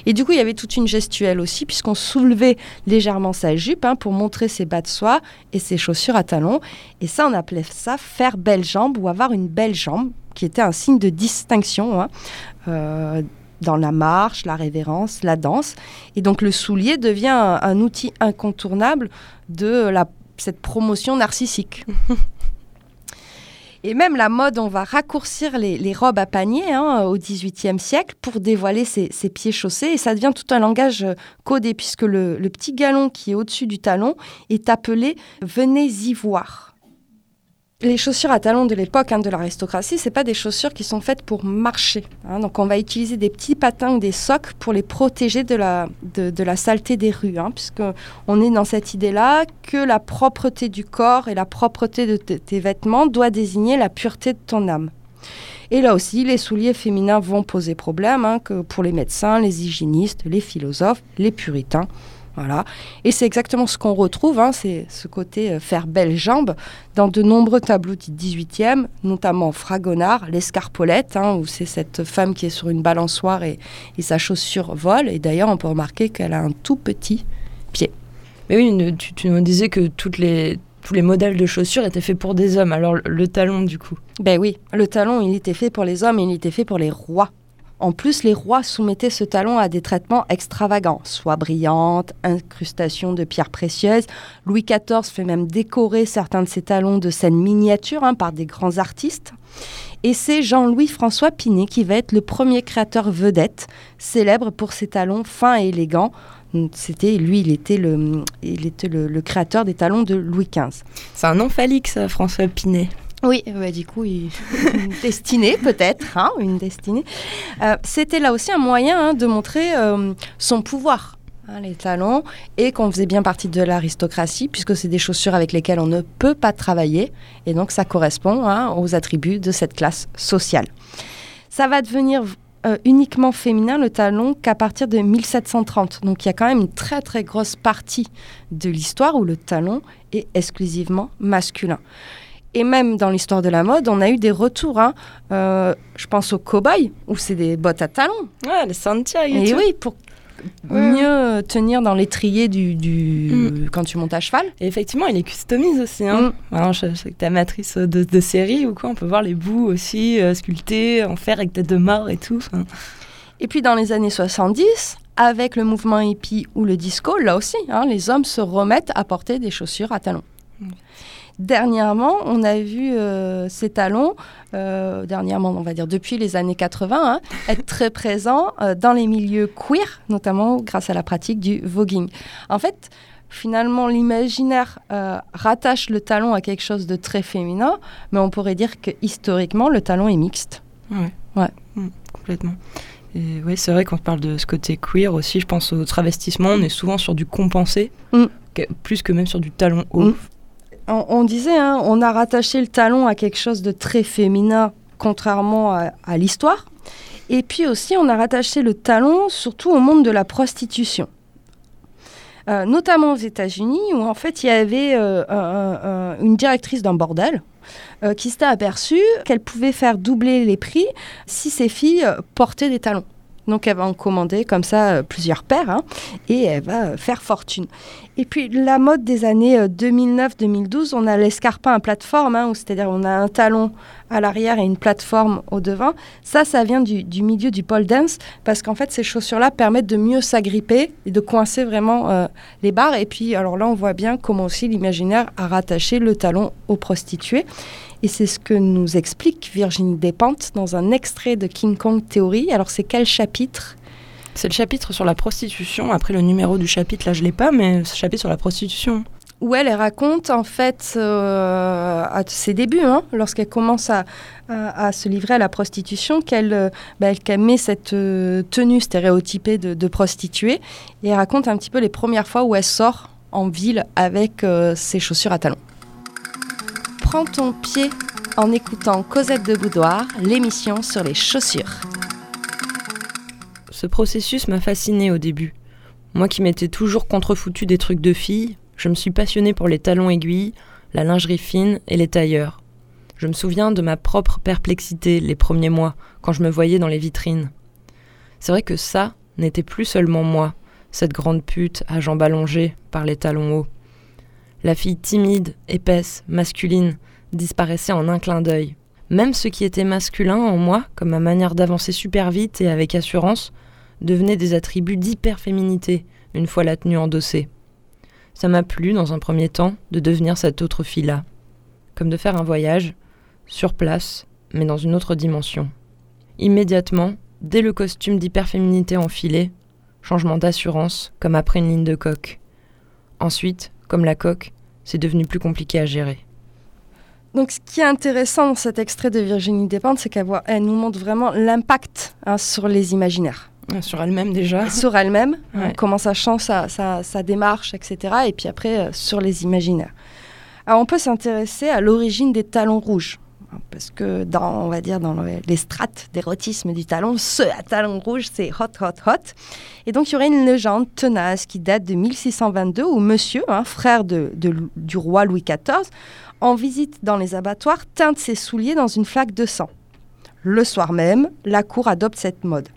Et du coup, il y avait toute une gestuelle aussi, puisqu'on soulevait légèrement sa jupe hein, pour montrer ses bas de soie et ses chaussures à talons. Et ça, on appelait ça faire belle jambe ou avoir une belle jambe, qui était un signe de distinction. Hein, euh, dans la marche, la révérence, la danse. Et donc le soulier devient un, outil incontournable de la, cette promotion narcissique. Et même la mode, on va raccourcir les, robes à panier hein, au XVIIIe siècle pour dévoiler ses, pieds chaussés. Et ça devient tout un langage codé, puisque le, le petit galon qui est au-dessus du talon est appelé venez y voir les chaussures à talons de l'époque hein, de l'aristocratie, c'est pas des chaussures qui sont faites pour marcher. Hein. donc on va utiliser des petits patins ou des socs pour les protéger de la, de, la saleté des rues, hein, on est dans cette idée-là que la propreté du corps et la propreté de tes vêtements doit désigner la pureté de ton âme. Et là aussi, les souliers féminins vont poser problème, que pour les médecins, les hygiénistes, les philosophes, les puritains. Voilà. Et c'est exactement ce qu'on retrouve, hein, c'est ce côté euh, faire belle jambe dans de nombreux tableaux du 18e, notamment Fragonard, l'escarpolette, hein, où c'est cette femme qui est sur une balançoire et, sa chaussure vole. Et d'ailleurs, on peut remarquer qu'elle a un tout petit pied. Mais oui, tu, tu nous disais que toutes les, tous les modèles de chaussures étaient faits pour des hommes. Alors le talon, du coup? Ben oui, le talon, il était fait pour les hommes et il était fait pour les rois. En plus, les rois soumettaient ce talon à des traitements extravagants, soie brillante, incrustation de pierres précieuses. Louis XIV fait même décorer certains de ses talons de scènes miniatures hein, par des grands artistes. Et c'est Jean-Louis François Pinet qui va être le premier créateur vedette, célèbre pour ses talons fins et élégants. C'était lui, il était le, il était le, créateur des talons de Louis XV. C'est un nom ça, François Pinet. Oui, bah, du coup, une destinée peut-être, hein, une destinée. Euh, c'était là aussi un moyen hein, de montrer euh, son pouvoir, hein, les talons, et qu'on faisait bien partie de l'aristocratie, puisque c'est des chaussures avec lesquelles on ne peut pas travailler, et donc ça correspond aux attributs de cette classe sociale. Ça va devenir euh, uniquement féminin le talon qu'à partir de 1730. Donc il y a quand même une très très grosse partie de l'histoire où le talon est exclusivement masculin. Et même dans l'histoire de la mode, on a eu des retours. Hein. Euh, je pense aux cow-boys, où c'est des bottes à talons. Ouais, les Santiago. Et, oui, pour mieux tenir dans l'étrier du, mm. quand tu montes à cheval. Et effectivement, il les customise aussi. Hein. Mm. je, sais que tu es amatrice de, de, série ou quoi, on peut voir les bouts aussi euh, sculptés en fer avec tête de mort et tout. Et puis dans les années 70, avec le mouvement hippie ou le disco, là aussi, hein, les hommes se remettent à porter des chaussures à talons. Mm. Dernièrement, on a vu euh, ces talons, euh, dernièrement, on va dire depuis les années 80, hein, être très présents euh, dans les milieux queer, notamment grâce à la pratique du voguing. En fait, finalement, l'imaginaire rattache le talon à quelque chose de très féminin, mais on pourrait dire que historiquement, le talon est mixte. Ouais. Ouais. Mm, complètement. Et oui, c'est vrai qu'on parle de ce côté queer aussi, je pense au travestissement, on est souvent sur du compensé, mm. plus que même sur du talon haut. Mm on, disait, hein, on a rattaché le talon à quelque chose de très féminin, contrairement à, l'histoire. Et puis aussi, on a rattaché le talon surtout au monde de la prostitution. notamment aux États-Unis, où en fait il y avait euh, une directrice d'un bordel euh, qui s'était aperçue qu'elle pouvait faire doubler les prix si ses filles portaient des talons. Donc elle va en commander comme ça euh, plusieurs paires hein, et elle va euh, faire fortune. Et puis la mode des années 2009-2012, euh, on a l'escarpin à plateforme, hein, c'est-à-dire on a un talon à l'arrière et une plateforme au devant. Ça, ça vient du, milieu du pole dance parce qu'en fait ces chaussures-là permettent de mieux s'agripper et de coincer vraiment les barres. Et puis alors là, on voit bien comment aussi l'imaginaire a rattaché le talon aux prostituées. Et c'est ce que nous explique Virginie Despentes dans un extrait de King Kong Theory. Alors c'est quel chapitre? C'est le chapitre sur la prostitution. Après le numéro du chapitre, là je l'ai pas, mais ce chapitre sur la prostitution. Où elle, raconte en fait euh, à ses débuts, hein, lorsqu'elle commence à, se livrer à la prostitution, qu'elle euh, bah, met cette euh, tenue stéréotypée de, prostituée. Et elle raconte un petit peu les premières fois où elle sort en ville avec ses chaussures à talons. Prends ton pied en écoutant Cosette de Boudoir, l'émission sur les chaussures. Ce processus m'a fasciné au début. Moi qui m'étais toujours contrefoutu des trucs de filles, je me suis passionnée pour les talons aiguilles, la lingerie fine et les tailleurs. Je me souviens de ma propre perplexité les premiers mois, quand je me voyais dans les vitrines. C'est vrai que ça, n'était plus seulement moi, cette grande pute à jambes allongées par les talons hauts. La fille timide, épaisse, masculine, disparaissait en un clin d'œil. Même ce qui était masculin en moi, comme ma manière d'avancer super vite et avec assurance, devenait des attributs d'hyperféminité une fois la tenue endossée. Ça m'a plu, dans un premier temps, de devenir cette autre fille-là. Comme de faire un voyage, sur place, mais dans une autre dimension. Immédiatement, dès le costume d'hyperféminité enfilé, changement d'assurance, comme après une ligne de coque. Ensuite, comme la coque, c'est devenu plus compliqué à gérer. Donc, ce qui est intéressant dans cet extrait de Virginie Despentes, c'est qu'elle nous montre vraiment l'impact hein, sur les imaginaires. Sur elle-même déjà. Sur elle-même, comment ça change sa, démarche, etc. Et puis après, euh, sur les imaginaires. Alors, on peut s'intéresser à l'origine des talons rouges. Parce que dans, on va dire, dans les strates d'érotisme du talon, ce à talon rouge, c'est hot, hot, hot. Et donc, il y aurait une légende tenace qui date de 1622 où monsieur, frère du roi Louis XIV, en visite dans les abattoirs, teinte ses souliers dans une flaque de sang. Le soir même, la cour adopte cette mode.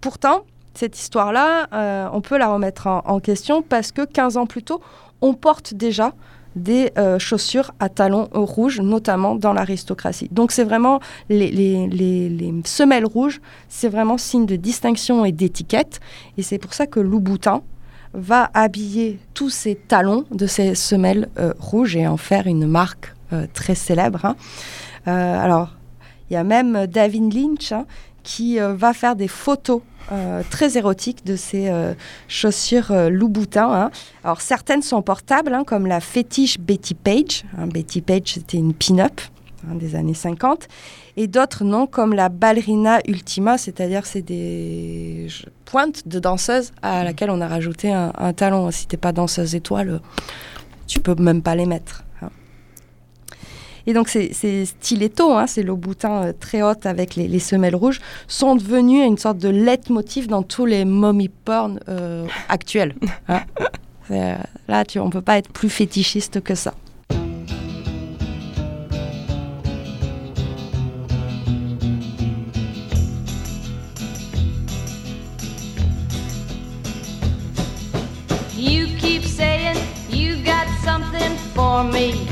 Pourtant, cette histoire-là, euh, on peut la remettre en, question parce que 15 ans plus tôt, on porte déjà des euh, chaussures à talons rouges, notamment dans l'aristocratie. Donc c'est vraiment les, semelles rouges, c'est vraiment signe de distinction et d'étiquette. Et c'est pour ça que Louboutin va habiller tous ses talons de ces semelles euh, rouges et en faire une marque très célèbre. Hein. alors, il y a même David Lynch hein, qui va faire des photos euh, très érotique de ces euh, chaussures euh, Louboutin. Hein. Alors certaines sont portables, hein, comme la fétiche Betty Page. Hein, Betty Page, c'était une pin-up des années 50. Et d'autres non, comme la ballerina ultima, c'est-à-dire c'est des pointes de danseuse à laquelle on a rajouté un, un talon. Si t'es pas danseuse étoile, tu peux même pas les mettre. Et donc ces, stilettos, hein, ces boutins euh, très hautes avec les, semelles rouges, sont devenus une sorte de leitmotiv dans tous les mommy porn euh, actuels. Hein. Euh, là, tu, on ne peut pas être plus fétichiste que ça. You keep saying you got something for me.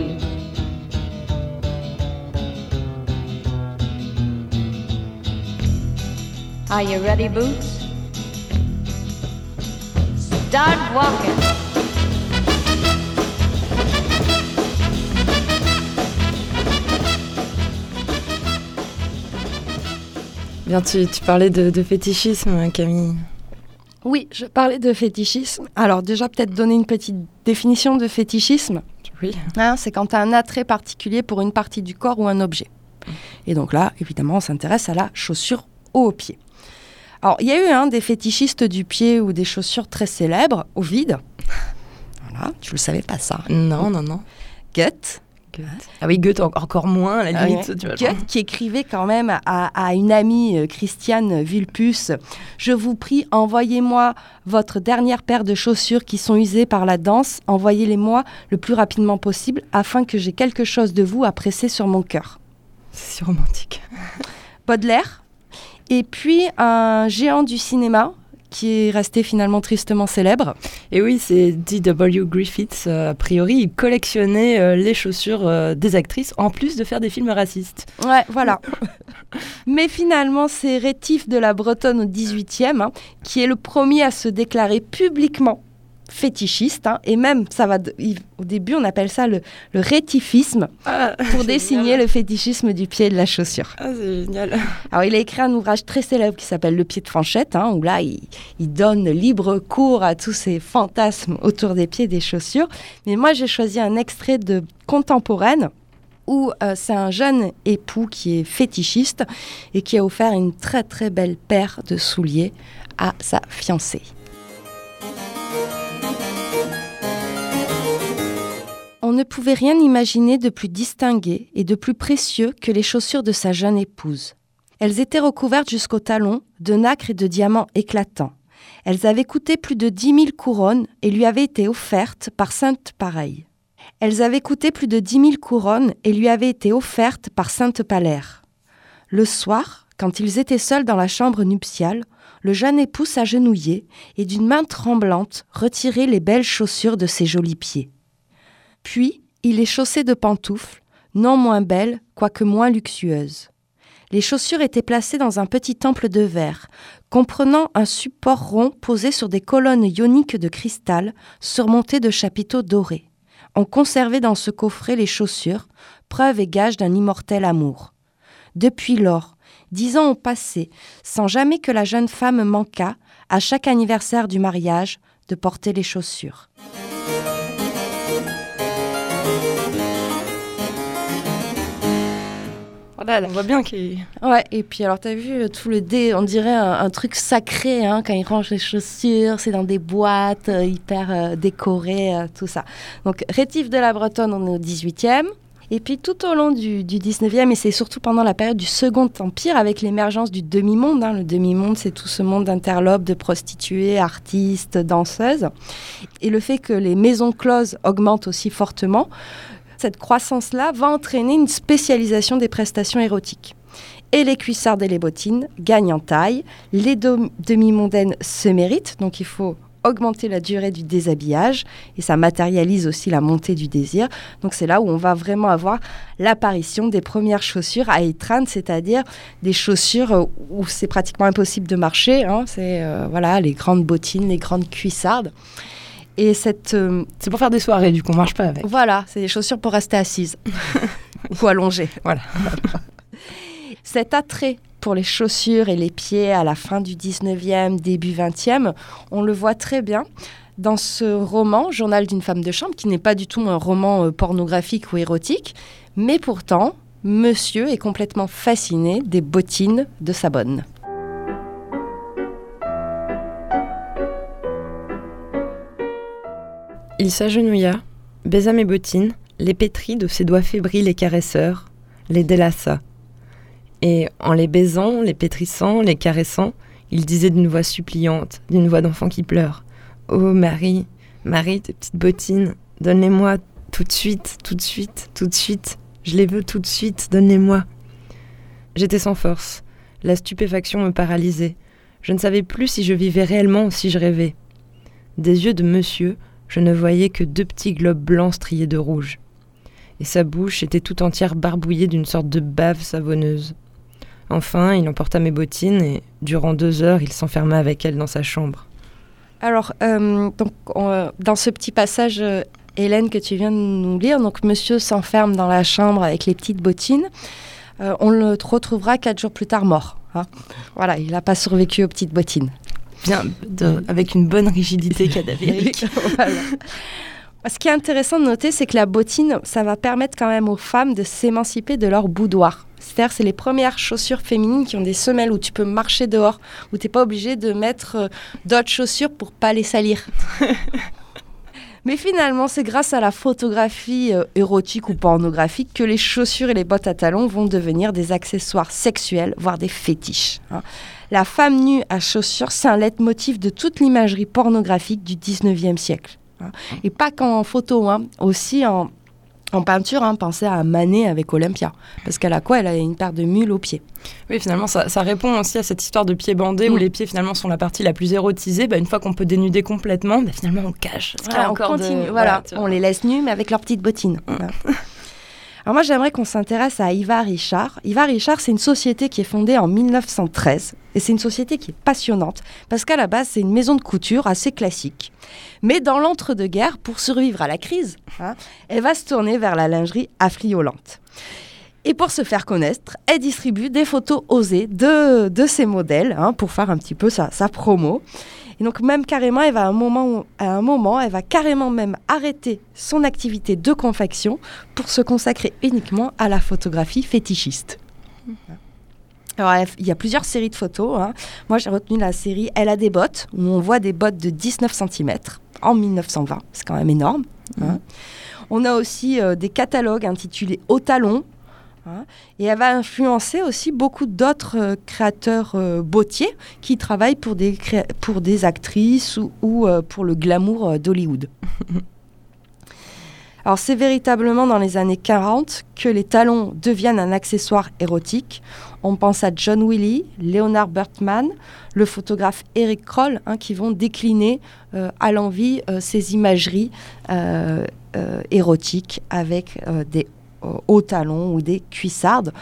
Are you ready, Boots? Start walking. Bien, tu, tu parlais de, de fétichisme, Camille. Oui, je parlais de fétichisme. Alors déjà, peut-être donner une petite définition de fétichisme. Oui. Hein, c'est quand tu as un attrait particulier pour une partie du corps ou un objet. Et donc là, évidemment, on s'intéresse à la chaussure au pied. Alors, il y a eu hein, des fétichistes du pied ou des chaussures très célèbres, au vide. Voilà, tu le savais pas ça. Non, non, non. Goethe, ah oui, Goethe encore moins, à la limite. Goethe qui écrivait quand même à, une amie, euh, Christiane Vulpus, Je vous prie, envoyez-moi votre dernière paire de chaussures qui sont usées par la danse, envoyez-les-moi le plus rapidement possible afin que j'ai quelque chose de vous à presser sur mon cœur. C'est si romantique. Baudelaire, et puis un géant du cinéma, qui est resté finalement tristement célèbre. Et oui, c'est D.W. Griffiths. Euh, a priori, il collectionnait euh, les chaussures euh, des actrices en plus de faire des films racistes. Ouais, voilà. Mais finalement, c'est Rétif de la Bretonne au 18e hein, qui est le premier à se déclarer publiquement fétichiste, hein, et même, ça va, au début, on appelle ça le, rétifisme, ah, pour désigner le fétichisme du pied et de la chaussure. Ah, c'est génial. Alors, il a écrit un ouvrage très célèbre qui s'appelle Le pied de Fanchette, hein, où là, il, donne libre cours à tous ces fantasmes autour des pieds et des chaussures. Mais moi, j'ai choisi un extrait de Contemporaine, où euh, c'est un jeune époux qui est fétichiste et qui a offert une très très belle paire de souliers à sa fiancée. On ne pouvait rien imaginer de plus distingué et de plus précieux que les chaussures de sa jeune épouse. Elles étaient recouvertes jusqu'au talon de nacre et de diamants éclatants. Elles avaient coûté plus de dix mille couronnes et lui avaient été offertes par Sainte Pareille. Elles avaient coûté plus de dix mille couronnes et lui avaient été offertes par Sainte Palère. Le soir, quand ils étaient seuls dans la chambre nuptiale, le jeune époux s'agenouillait et d'une main tremblante retirait les belles chaussures de ses jolis pieds. Puis, il est chaussé de pantoufles, non moins belles, quoique moins luxueuses. Les chaussures étaient placées dans un petit temple de verre, comprenant un support rond posé sur des colonnes ioniques de cristal surmontées de chapiteaux dorés. On conservait dans ce coffret les chaussures, preuve et gage d'un immortel amour. Depuis lors, dix ans ont passé, sans jamais que la jeune femme manquât, à chaque anniversaire du mariage, de porter les chaussures. On voit bien qu'il. Ouais, et puis alors, t'as vu euh, tout le dé, on dirait un, truc sacré hein, quand il range les chaussures, c'est dans des boîtes euh, hyper euh, décorées, tout ça. Donc, Rétif de la Bretonne, on est au 18e. Et puis tout au long du, 19e, et c'est surtout pendant la période du Second Empire, avec l'émergence du demi-monde. Hein. le demi-monde, c'est tout ce monde d'interlopes, de prostituées, artistes, danseuses. Et le fait que les maisons closes augmentent aussi fortement, cette croissance-là va entraîner une spécialisation des prestations érotiques. Et les cuissardes et les bottines gagnent en taille, les demi-mondaines se méritent, donc il faut augmenter la durée du déshabillage et ça matérialise aussi la montée du désir. Donc c'est là où on va vraiment avoir l'apparition des premières chaussures à étreindre, c'est-à-dire des chaussures où c'est pratiquement impossible de marcher. Hein. C'est euh, voilà les grandes bottines, les grandes cuissardes. Et cette. Euh, c'est pour faire des soirées, du coup, on marche pas avec. Voilà, c'est des chaussures pour rester assise ou allongée. Voilà. Cet attrait pour les chaussures et les pieds à la fin du 19e, début 20e, on le voit très bien dans ce roman, Journal d'une femme de chambre, qui n'est pas du tout un roman euh, pornographique ou érotique, mais pourtant, monsieur est complètement fasciné des bottines de sa bonne. Il s'agenouilla, baisa mes bottines, les pétrit de ses doigts fébriles et caresseurs, les délaça. Et en les baisant, les pétrissant, les caressant, il disait d'une voix suppliante, d'une voix d'enfant qui pleure Oh Marie, Marie, tes petites bottines, donne-les-moi tout de suite, tout de suite, tout de suite. Je les veux tout de suite, donne-les-moi. J'étais sans force. La stupéfaction me paralysait. Je ne savais plus si je vivais réellement ou si je rêvais. Des yeux de monsieur, je ne voyais que deux petits globes blancs striés de rouge. Et sa bouche était tout entière barbouillée d'une sorte de bave savonneuse. Enfin, il emporta mes bottines et, durant deux heures, il s'enferma avec elles dans sa chambre. Alors, euh, donc, dans ce petit passage, euh, Hélène, que tu viens de nous lire, donc monsieur s'enferme dans la chambre avec les petites bottines. Euh, on le retrouvera quatre jours plus tard mort. Hein. Voilà, il n'a pas survécu aux petites bottines. Avec une bonne rigidité cadavérique. Ce qui est intéressant de noter, c'est que la bottine, ça va permettre quand même aux femmes de s'émanciper de leur boudoir. C'est-à-dire, c'est les premières chaussures féminines qui ont des semelles où tu peux marcher dehors, où tu n'es pas obligé de mettre euh, d'autres chaussures pour pas les salir. Mais finalement, c'est grâce à la photographie euh, érotique ou pornographique que les chaussures et les bottes à talons vont devenir des accessoires sexuels, voire des fétiches. Hein. La femme nue à chaussures, c'est un leitmotiv de toute l'imagerie pornographique du 19e siècle. Hein. Et pas qu'en photo, hein, aussi en, en peinture, hein, pensez à Manet avec Olympia. Parce qu'elle a quoi Elle a une paire de mules aux pieds. Oui, finalement, ça, répond aussi à cette histoire de pieds bandés où mm. les pieds, finalement, sont la partie la plus érotisée. Bah, une fois qu'on peut dénuder complètement, bah, finalement, on cache. on continue. Voilà, on les laisse nus, mais avec leurs petites bottines. Mm. Alors moi, j'aimerais qu'on s'intéresse à Ivar Richard. Ivar Richard, c'est une société qui est fondée en 1913 et c'est une société qui est passionnante parce qu'à la base, c'est une maison de couture assez classique. Mais dans l'entre-deux-guerres, pour survivre à la crise, hein, elle va se tourner vers la lingerie affriolante. Et pour se faire connaître, elle distribue des photos osées de, de ses modèles hein, pour faire un petit peu sa, sa promo. Et donc même carrément, elle va à un moment, à un moment, elle va carrément même arrêter son activité de confection pour se consacrer uniquement à la photographie fétichiste. Alors, il y a plusieurs séries de photos. Hein. Moi, j'ai retenu la série Elle a des bottes, où on voit des bottes de 19 cm en 1920. C'est quand même énorme. Hein. Mmh. On a aussi euh, des catalogues intitulés Au talon, Hein. Et elle va influencer aussi beaucoup d'autres euh, créateurs euh, bottiers qui travaillent pour des, pour des actrices ou, euh, pour le glamour d'Hollywood. Alors c'est véritablement dans les années 40 que les talons deviennent un accessoire érotique. On pense à John Willy, Leonard Bertman, le photographe Eric Kroll, hein, qui vont décliner à l'envie ces imageries érotiques avec des hauts talons ou des cuissardes.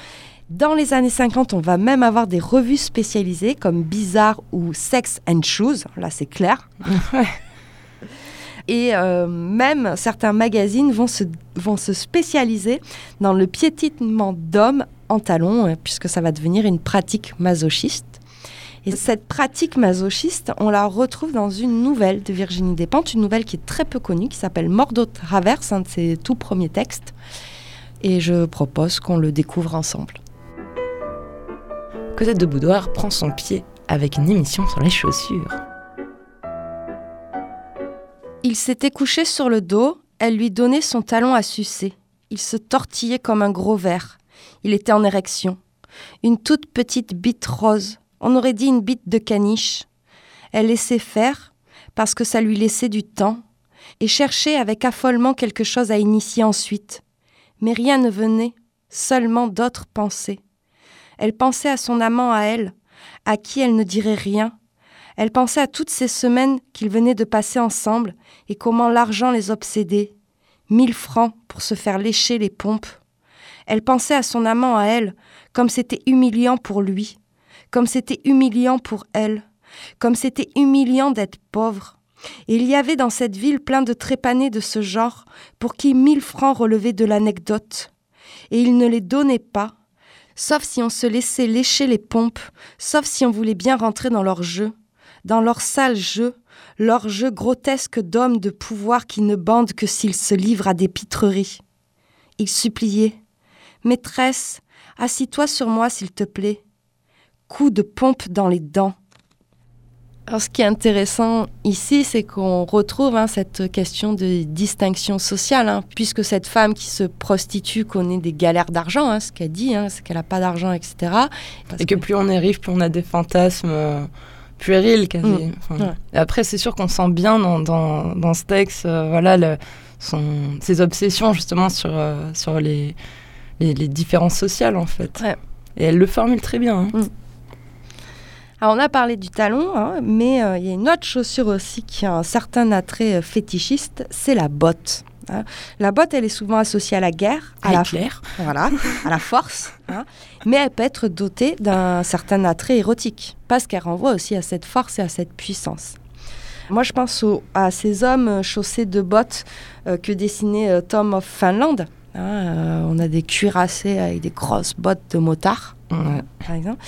Dans les années 50, on va même avoir des revues spécialisées comme Bizarre ou Sex and Shoes. Là, c'est clair. Et euh, même certains magazines vont se, vont se spécialiser dans le piétinement d'hommes en talons, euh, puisque ça va devenir une pratique masochiste. Et cette pratique masochiste, on la retrouve dans une nouvelle de Virginie Despentes, une nouvelle qui est très peu connue, qui s'appelle Mort Traverse, un de ses tout premiers textes et je propose qu'on le découvre ensemble. Cosette de Boudoir prend son pied avec une émission sur les chaussures. Il s'était couché sur le dos, elle lui donnait son talon à sucer. Il se tortillait comme un gros verre. Il était en érection. Une toute petite bite rose, on aurait dit une bite de caniche. Elle laissait faire, parce que ça lui laissait du temps, et cherchait avec affolement quelque chose à initier ensuite mais rien ne venait, seulement d'autres pensées. Elle pensait à son amant à elle, à qui elle ne dirait rien. Elle pensait à toutes ces semaines qu'ils venaient de passer ensemble et comment l'argent les obsédait. Mille francs pour se faire lécher les pompes. Elle pensait à son amant à elle, comme c'était humiliant pour lui, comme c'était humiliant pour elle, comme c'était humiliant d'être pauvre. Et il y avait dans cette ville plein de trépanés de ce genre, pour qui mille francs relevaient de l'anecdote. Et ils ne les donnaient pas, sauf si on se laissait lécher les pompes, sauf si on voulait bien rentrer dans leur jeu, dans leur sale jeu, leur jeu grotesque d'hommes de pouvoir qui ne bandent que s'ils se livrent à des pitreries. Ils suppliaient Maîtresse, assis-toi sur moi, s'il te plaît. Coup de pompe dans les dents. Alors, ce qui est intéressant ici, c'est qu'on retrouve hein, cette question de distinction sociale, hein, puisque cette femme qui se prostitue connaît des galères d'argent, hein, ce qu'elle dit, c'est qu'elle n'a pas d'argent, etc. Et que, plus on est riche, plus on a des fantasmes euh, puérils, quasi. Mmh. Après, c'est sûr qu'on sent bien dans, dans, ce texte, euh, voilà, son, ses obsessions justement sur, euh, sur les, les, différences sociales, en fait. Et elle le formule très bien. Mmh. Alors, on a parlé du talon, hein, mais euh, il y a une autre chaussure aussi qui a un certain attrait euh, fétichiste, c'est la botte. Hein. La botte, elle est souvent associée à la guerre, à, la voilà, à la force, hein. mais elle peut être dotée d'un certain attrait érotique, parce qu'elle renvoie aussi à cette force et à cette puissance. Moi, je pense à ces hommes euh, chaussés de bottes que dessinait Tom of Finland. on a des cuirassés avec des grosses bottes de motard, par exemple.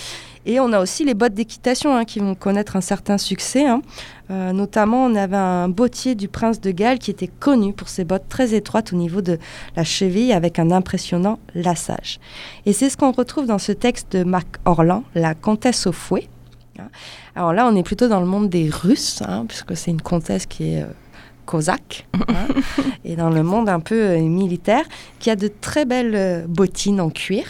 Et on a aussi les bottes d'équitation hein, qui vont connaître un certain succès. Hein. Euh, notamment, on avait un bottier du prince de Galles qui était connu pour ses bottes très étroites au niveau de la cheville avec un impressionnant lassage. Et c'est ce qu'on retrouve dans ce texte de Marc Orlan, La comtesse au fouet. Hein. Alors là, on est plutôt dans le monde des Russes, puisque c'est une comtesse qui est... Euh, cosaque, et dans le monde un peu euh, militaire, qui a de très belles bottines en cuir.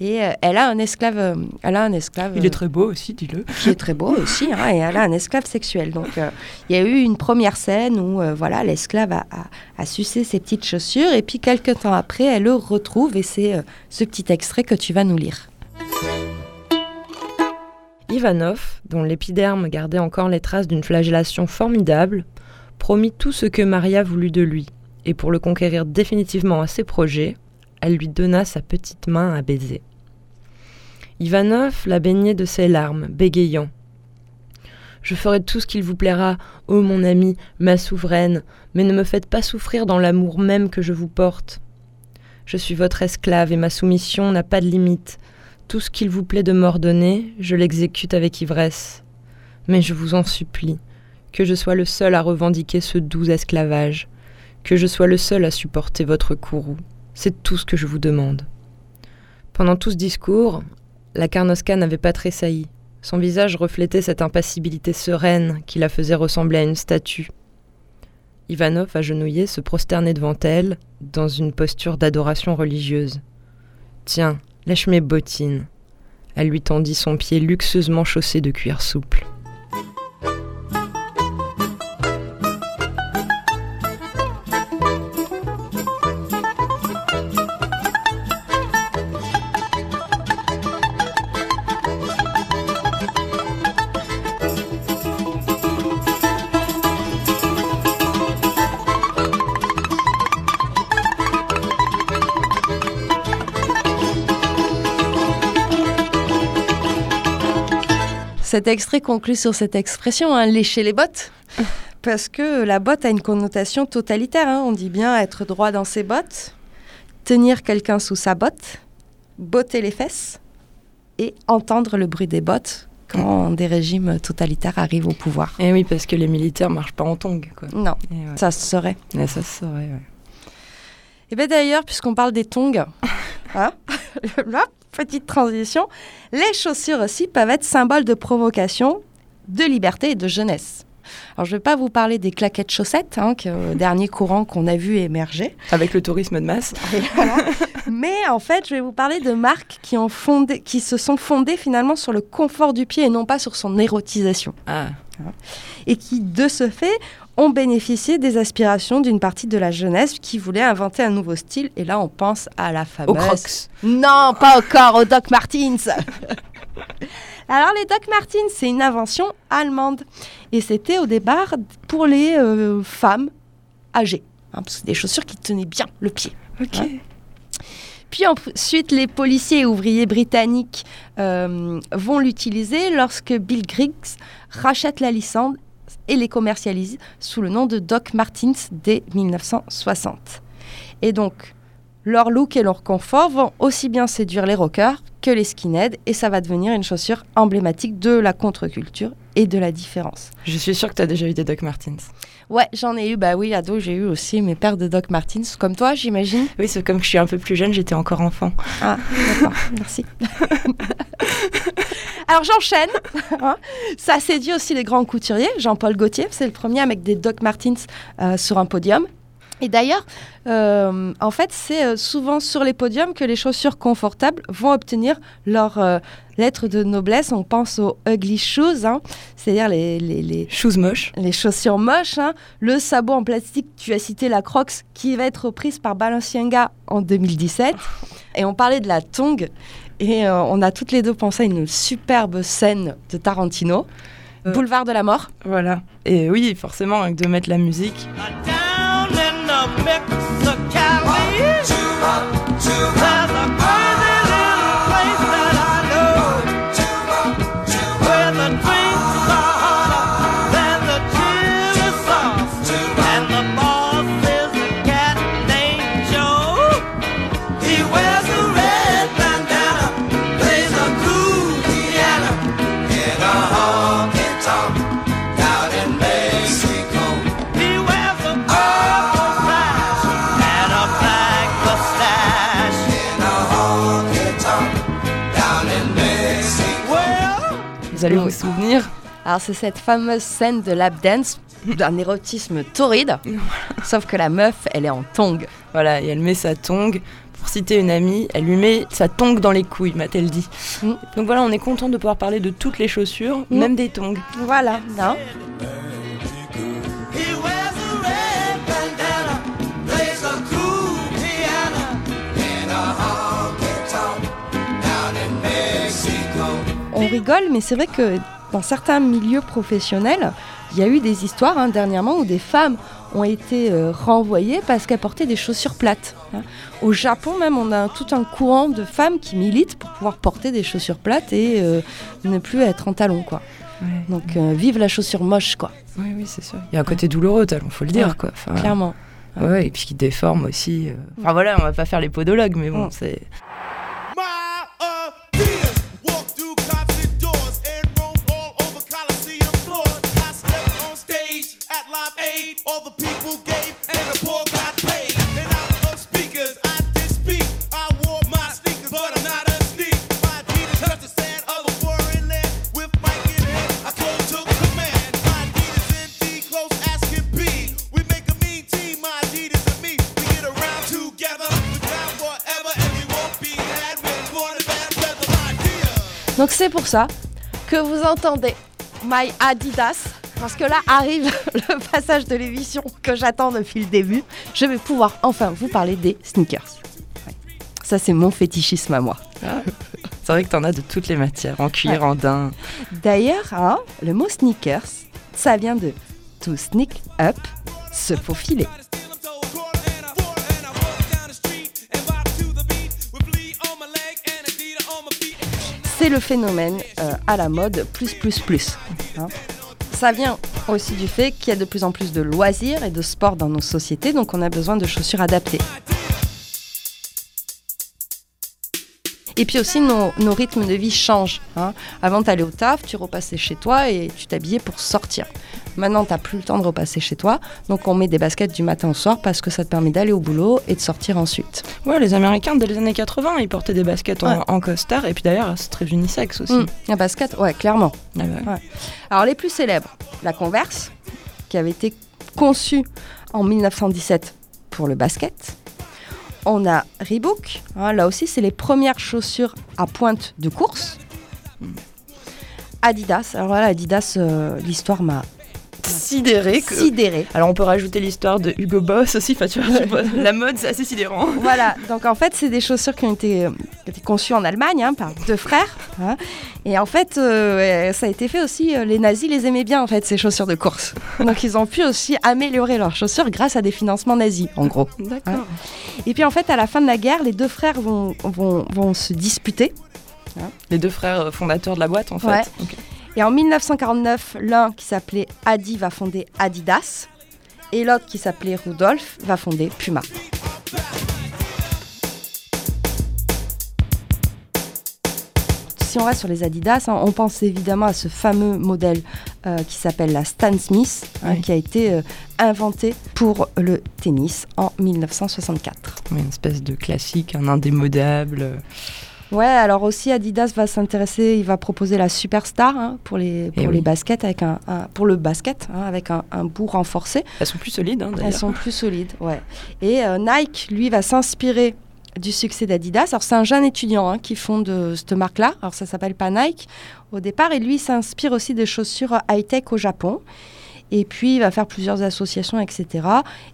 Et euh, elle a un esclave. Euh, elle a un esclave. Il est très beau aussi, dis-le. Qui est très beau aussi, hein, et elle a un esclave sexuel. Donc, euh, il y a eu une première scène où, voilà, l'esclave a, a, sucé ses petites chaussures, et puis quelques temps après, elle le retrouve, et c'est ce petit extrait que tu vas nous lire. Ivanov, dont l'épiderme gardait encore les traces d'une flagellation formidable, promit tout ce que Maria voulut de lui, et pour le conquérir définitivement à ses projets, elle lui donna sa petite main à baiser. Ivanov la baignait de ses larmes, bégayant. Je ferai tout ce qu'il vous plaira, ô mon ami, ma souveraine, mais ne me faites pas souffrir dans l'amour même que je vous porte. Je suis votre esclave et ma soumission n'a pas de limite. Tout ce qu'il vous plaît de m'ordonner, je l'exécute avec ivresse. Mais je vous en supplie, que je sois le seul à revendiquer ce doux esclavage, que je sois le seul à supporter votre courroux. C'est tout ce que je vous demande. Pendant tout ce discours, la Karnoska n'avait pas tressailli. Son visage reflétait cette impassibilité sereine qui la faisait ressembler à une statue. Ivanov, agenouillé, se prosternait devant elle, dans une posture d'adoration religieuse. Tiens, lèche mes bottines. Elle lui tendit son pied luxueusement chaussé de cuir souple. Cet extrait conclut sur cette expression, hein, lécher les bottes. Parce que la botte a une connotation totalitaire. Hein. On dit bien être droit dans ses bottes, tenir quelqu'un sous sa botte, botter les fesses et entendre le bruit des bottes quand des régimes totalitaires arrivent au pouvoir. Et eh oui, parce que les militaires marchent pas en tongs. Non, ça se saurait. Et ça se saurait, Et eh bien d'ailleurs, puisqu'on parle des tongs, hein, petite transition, les chaussures aussi peuvent être symboles de provocation, de liberté et de jeunesse. Alors, je ne vais pas vous parler des claquettes chaussettes, hein, que, dernier courant qu'on a vu émerger. Avec le tourisme de masse. Mais en fait, je vais vous parler de marques qui, ont fondé, qui se sont fondées finalement sur le confort du pied et non pas sur son érotisation. Ah. Et qui, de ce fait, ont bénéficié des aspirations d'une partie de la jeunesse qui voulait inventer un nouveau style. Et là, on pense à la fameuse... Aux Crocs. Non, pas encore, aux Doc Martens. Alors, les Doc Martens, c'est une invention allemande. Et c'était au départ pour les euh, femmes âgées. Hein, parce que c'est des chaussures qui tenaient bien le pied. Ok. Hein. Puis ensuite, les policiers et ouvriers britanniques euh, vont l'utiliser lorsque Bill Griggs rachète la licence et les commercialise sous le nom de Doc Martens dès 1960. Et donc, leur look et leur confort vont aussi bien séduire les rockers que les skinheads et ça va devenir une chaussure emblématique de la contre-culture et de la différence. Je suis sûre que tu as déjà eu des Doc Martens. Ouais, j'en ai eu. Bah oui, ado, j'ai eu aussi mes paires de Doc Martens, comme toi, j'imagine. Oui, c'est comme je suis un peu plus jeune, j'étais encore enfant. Ah, d'accord, merci. Alors j'enchaîne. Hein. Ça séduit aussi les grands couturiers. Jean-Paul Gaultier, c'est le premier avec des Doc Martens euh, sur un podium. Et d'ailleurs, euh, en fait, c'est euh, souvent sur les podiums que les chaussures confortables vont obtenir leur lettre de noblesse. On pense aux ugly shoes, hein. c'est-à-dire les, les, les, shoes moches. Les chaussures moches. Hein. Le sabot en plastique, tu as cité la Crocs, qui va être reprise par Balenciaga en 2017. Et on parlait de la tongue. Et euh, on a toutes les deux pensé à une superbe scène de Tarantino. Euh. Boulevard de la mort. Voilà. Et oui, forcément, de mettre la musique. Alors c'est cette fameuse scène de lap dance d'un érotisme torride, sauf que la meuf, elle est en tongue. Voilà, et elle met sa tongue. Pour citer une amie, elle lui met sa tongue dans les couilles, m'a-t-elle dit. Mm. Donc voilà, on est content de pouvoir parler de toutes les chaussures, mm. même des tongs. Voilà, non On rigole, mais c'est vrai que dans certains milieux professionnels, il y a eu des histoires hein, dernièrement où des femmes ont été euh, renvoyées parce qu'elles portaient des chaussures plates. Hein. Au Japon même, on a tout un courant de femmes qui militent pour pouvoir porter des chaussures plates et euh, ne plus être en talons, quoi. Donc euh, vive la chaussure moche, quoi. Oui, oui, c'est ça. Il y a un côté douloureux au talon, faut le dire, quoi. clairement. Ouais, et puis qui déforme aussi. Enfin voilà, on va pas faire les podologues, mais bon, Donc c'est pour ça que vous entendez My Adidas. Parce que là arrive le passage de l'émission que j'attends depuis le début. Je vais pouvoir enfin vous parler des sneakers. Ça, c'est mon fétichisme à moi. Ah. c'est vrai que tu en as de toutes les matières, en cuir, en daim. D'ailleurs, hein, le mot sneakers, ça vient de to sneak up, se faufiler. c'est le phénomène euh, à la mode plus plus plus. Hein. Ça vient aussi du fait qu'il y a de plus en plus de loisirs et de sports dans nos sociétés, donc on a besoin de chaussures adaptées. Et puis aussi, nos, rythmes de vie changent. Hein. Avant, tu allais au taf, tu repassais chez toi et tu t'habillais pour sortir. Maintenant, tu n'as plus le temps de repasser chez toi. Donc, on met des baskets du matin au soir parce que ça te permet d'aller au boulot et de sortir ensuite. Ouais, les Américains, dès les années 80, ils portaient des baskets en, costard. Et puis d'ailleurs, c'est très unisexe aussi. Mmh. La basket, ouais, clairement. Ah bah Alors, les plus célèbres, la Converse, qui avait été conçue en 1917 pour le basket. On a Reebok, hein, là aussi c'est les premières chaussures à pointe de course. Adidas, alors voilà, Adidas, euh, l'histoire m'a sidéré. Que... Sidéré. Alors on peut rajouter l'histoire de Hugo Boss aussi. Enfin, tu vois, la mode, c'est assez sidérant. Voilà. Donc en fait, c'est des chaussures qui ont été, conçues en Allemagne hein, par deux frères. Hein. Et en fait, euh, ça a été fait aussi. Euh, les nazis les aimaient bien en fait ces chaussures de course. Donc ils ont pu aussi améliorer leurs chaussures grâce à des financements nazis, en gros. D'accord. Hein. Et puis en fait, à la fin de la guerre, les deux frères vont, vont, vont se disputer. Les deux frères fondateurs de la boîte, en fait. Ouais. Et en 1949, l'un qui s'appelait Adi va fonder Adidas et l'autre qui s'appelait Rudolf va fonder Puma. Si on reste sur les Adidas, hein, on pense évidemment à ce fameux modèle euh, qui s'appelle la Stan Smith, hein, qui a été euh, inventé pour le tennis en 1964. une espèce de classique, un indémodable. Ouais, alors aussi Adidas va s'intéresser, il va proposer la Superstar hein, pour les eh pour les baskets avec un, pour le basket hein, avec un, bout renforcé. Elles sont plus solides hein, Elles sont plus solides, ouais. Et euh, Nike, lui, va s'inspirer du succès d'Adidas. Alors c'est un jeune étudiant qui fonde cette marque-là. Alors ça s'appelle pas Nike au départ et lui s'inspire aussi des chaussures high-tech au Japon. Et puis il va faire plusieurs associations, etc.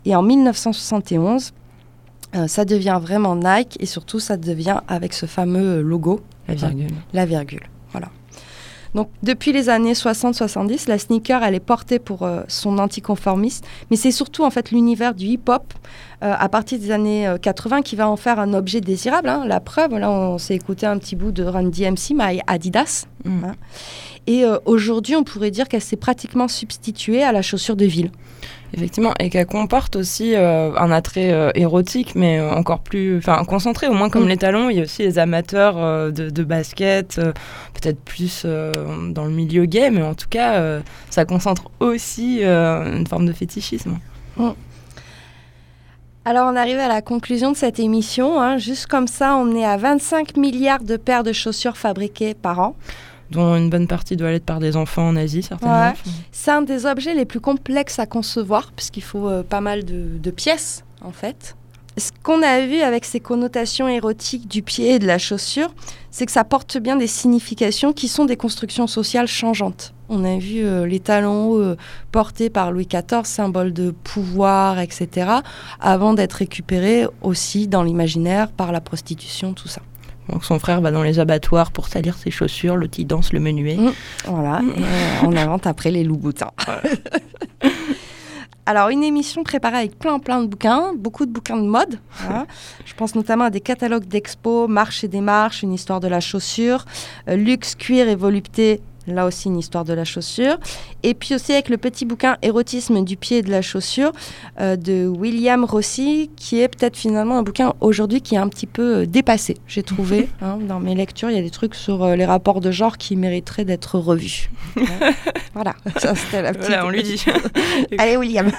Et en 1971, euh, ça devient vraiment Nike et surtout ça devient avec ce fameux logo. La virgule. La virgule, voilà. Donc depuis les années 60-70, la sneaker, elle est portée pour euh, son anticonformisme, mais c'est surtout en fait l'univers du hip-hop euh, à partir des années 80 qui va en faire un objet désirable. Hein. La preuve, là on s'est écouté un petit bout de Run DMC, My Adidas. Mm. Hein. Et aujourd'hui, on pourrait dire qu'elle s'est pratiquement substituée à la chaussure de ville. Effectivement, et qu'elle comporte aussi euh, un attrait euh, érotique, mais encore plus, enfin concentré, au moins comme mm. les talons. Il y a aussi les amateurs euh, de, basket, peut-être plus dans le milieu gay, mais en tout cas, ça concentre aussi une forme de fétichisme. Mm. Alors on arrive à la conclusion de cette émission. Hein. Juste comme ça, on est à 25 milliards de paires de chaussures fabriquées par an. Dont une bonne partie doit être par des enfants en Asie, certainement. C'est un des objets les plus complexes à concevoir, puisqu'il faut euh, pas mal de, pièces, en fait. Ce qu'on a vu avec ces connotations érotiques du pied et de la chaussure, c'est que ça porte bien des significations qui sont des constructions sociales changeantes. On a vu euh, les talons hauts euh, portés par Louis XIV, symbole de pouvoir, etc., avant d'être récupérés aussi dans l'imaginaire par la prostitution, tout ça. Donc son frère va dans les abattoirs pour salir ses chaussures, l'autre il danse le menuet. Mmh. voilà, mmh. et on invente après les loups boutins. Alors, une émission préparée avec plein plein de bouquins, beaucoup de bouquins de mode. Je pense notamment à des catalogues d'expo, Marche et démarche, une histoire de la chaussure, euh, luxe, cuir et volupté, Là aussi, une histoire de la chaussure. Et puis aussi avec le petit bouquin Érotisme du pied et de la chaussure euh, de William Rossi, qui est peut-être finalement un bouquin aujourd'hui qui est un petit peu euh, dépassé, j'ai trouvé. Hein, dans mes lectures, il y a des trucs sur euh, les rapports de genre qui mériteraient d'être revus. voilà, ça c'était la petite... Voilà, on lui dit. Allez, William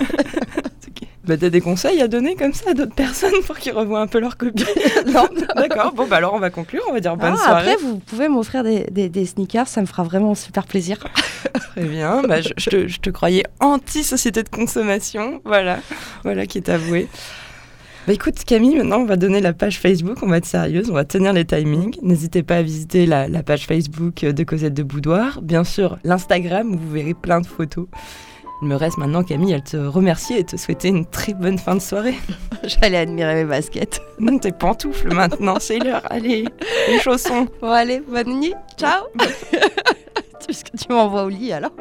Bah, t'as des conseils à donner comme ça à d'autres personnes pour qu'ils revoient un peu leur copie? Non, d'accord. Bon, bah alors on va conclure, on va dire bonne ah, soirée. Après, vous pouvez m'offrir des, des, sneakers, ça me fera vraiment super plaisir. Très bien. Bah, je, te, je, te, croyais anti-société de consommation. Voilà, voilà qui est avoué. Bah écoute Camille, maintenant on va donner la page Facebook, on va être sérieuse, on va tenir les timings. N'hésitez pas à visiter la, la page Facebook de Cosette de Boudoir, bien sûr l'Instagram où vous verrez plein de photos. Il me reste maintenant, Camille, à te remercier et te souhaiter une très bonne fin de soirée. J'allais admirer mes baskets. Non, tes pantoufles maintenant, c'est l'heure. Allez, les chaussons. Bon, allez, bonne nuit. Ciao. Puisque tu m'envoies au lit alors?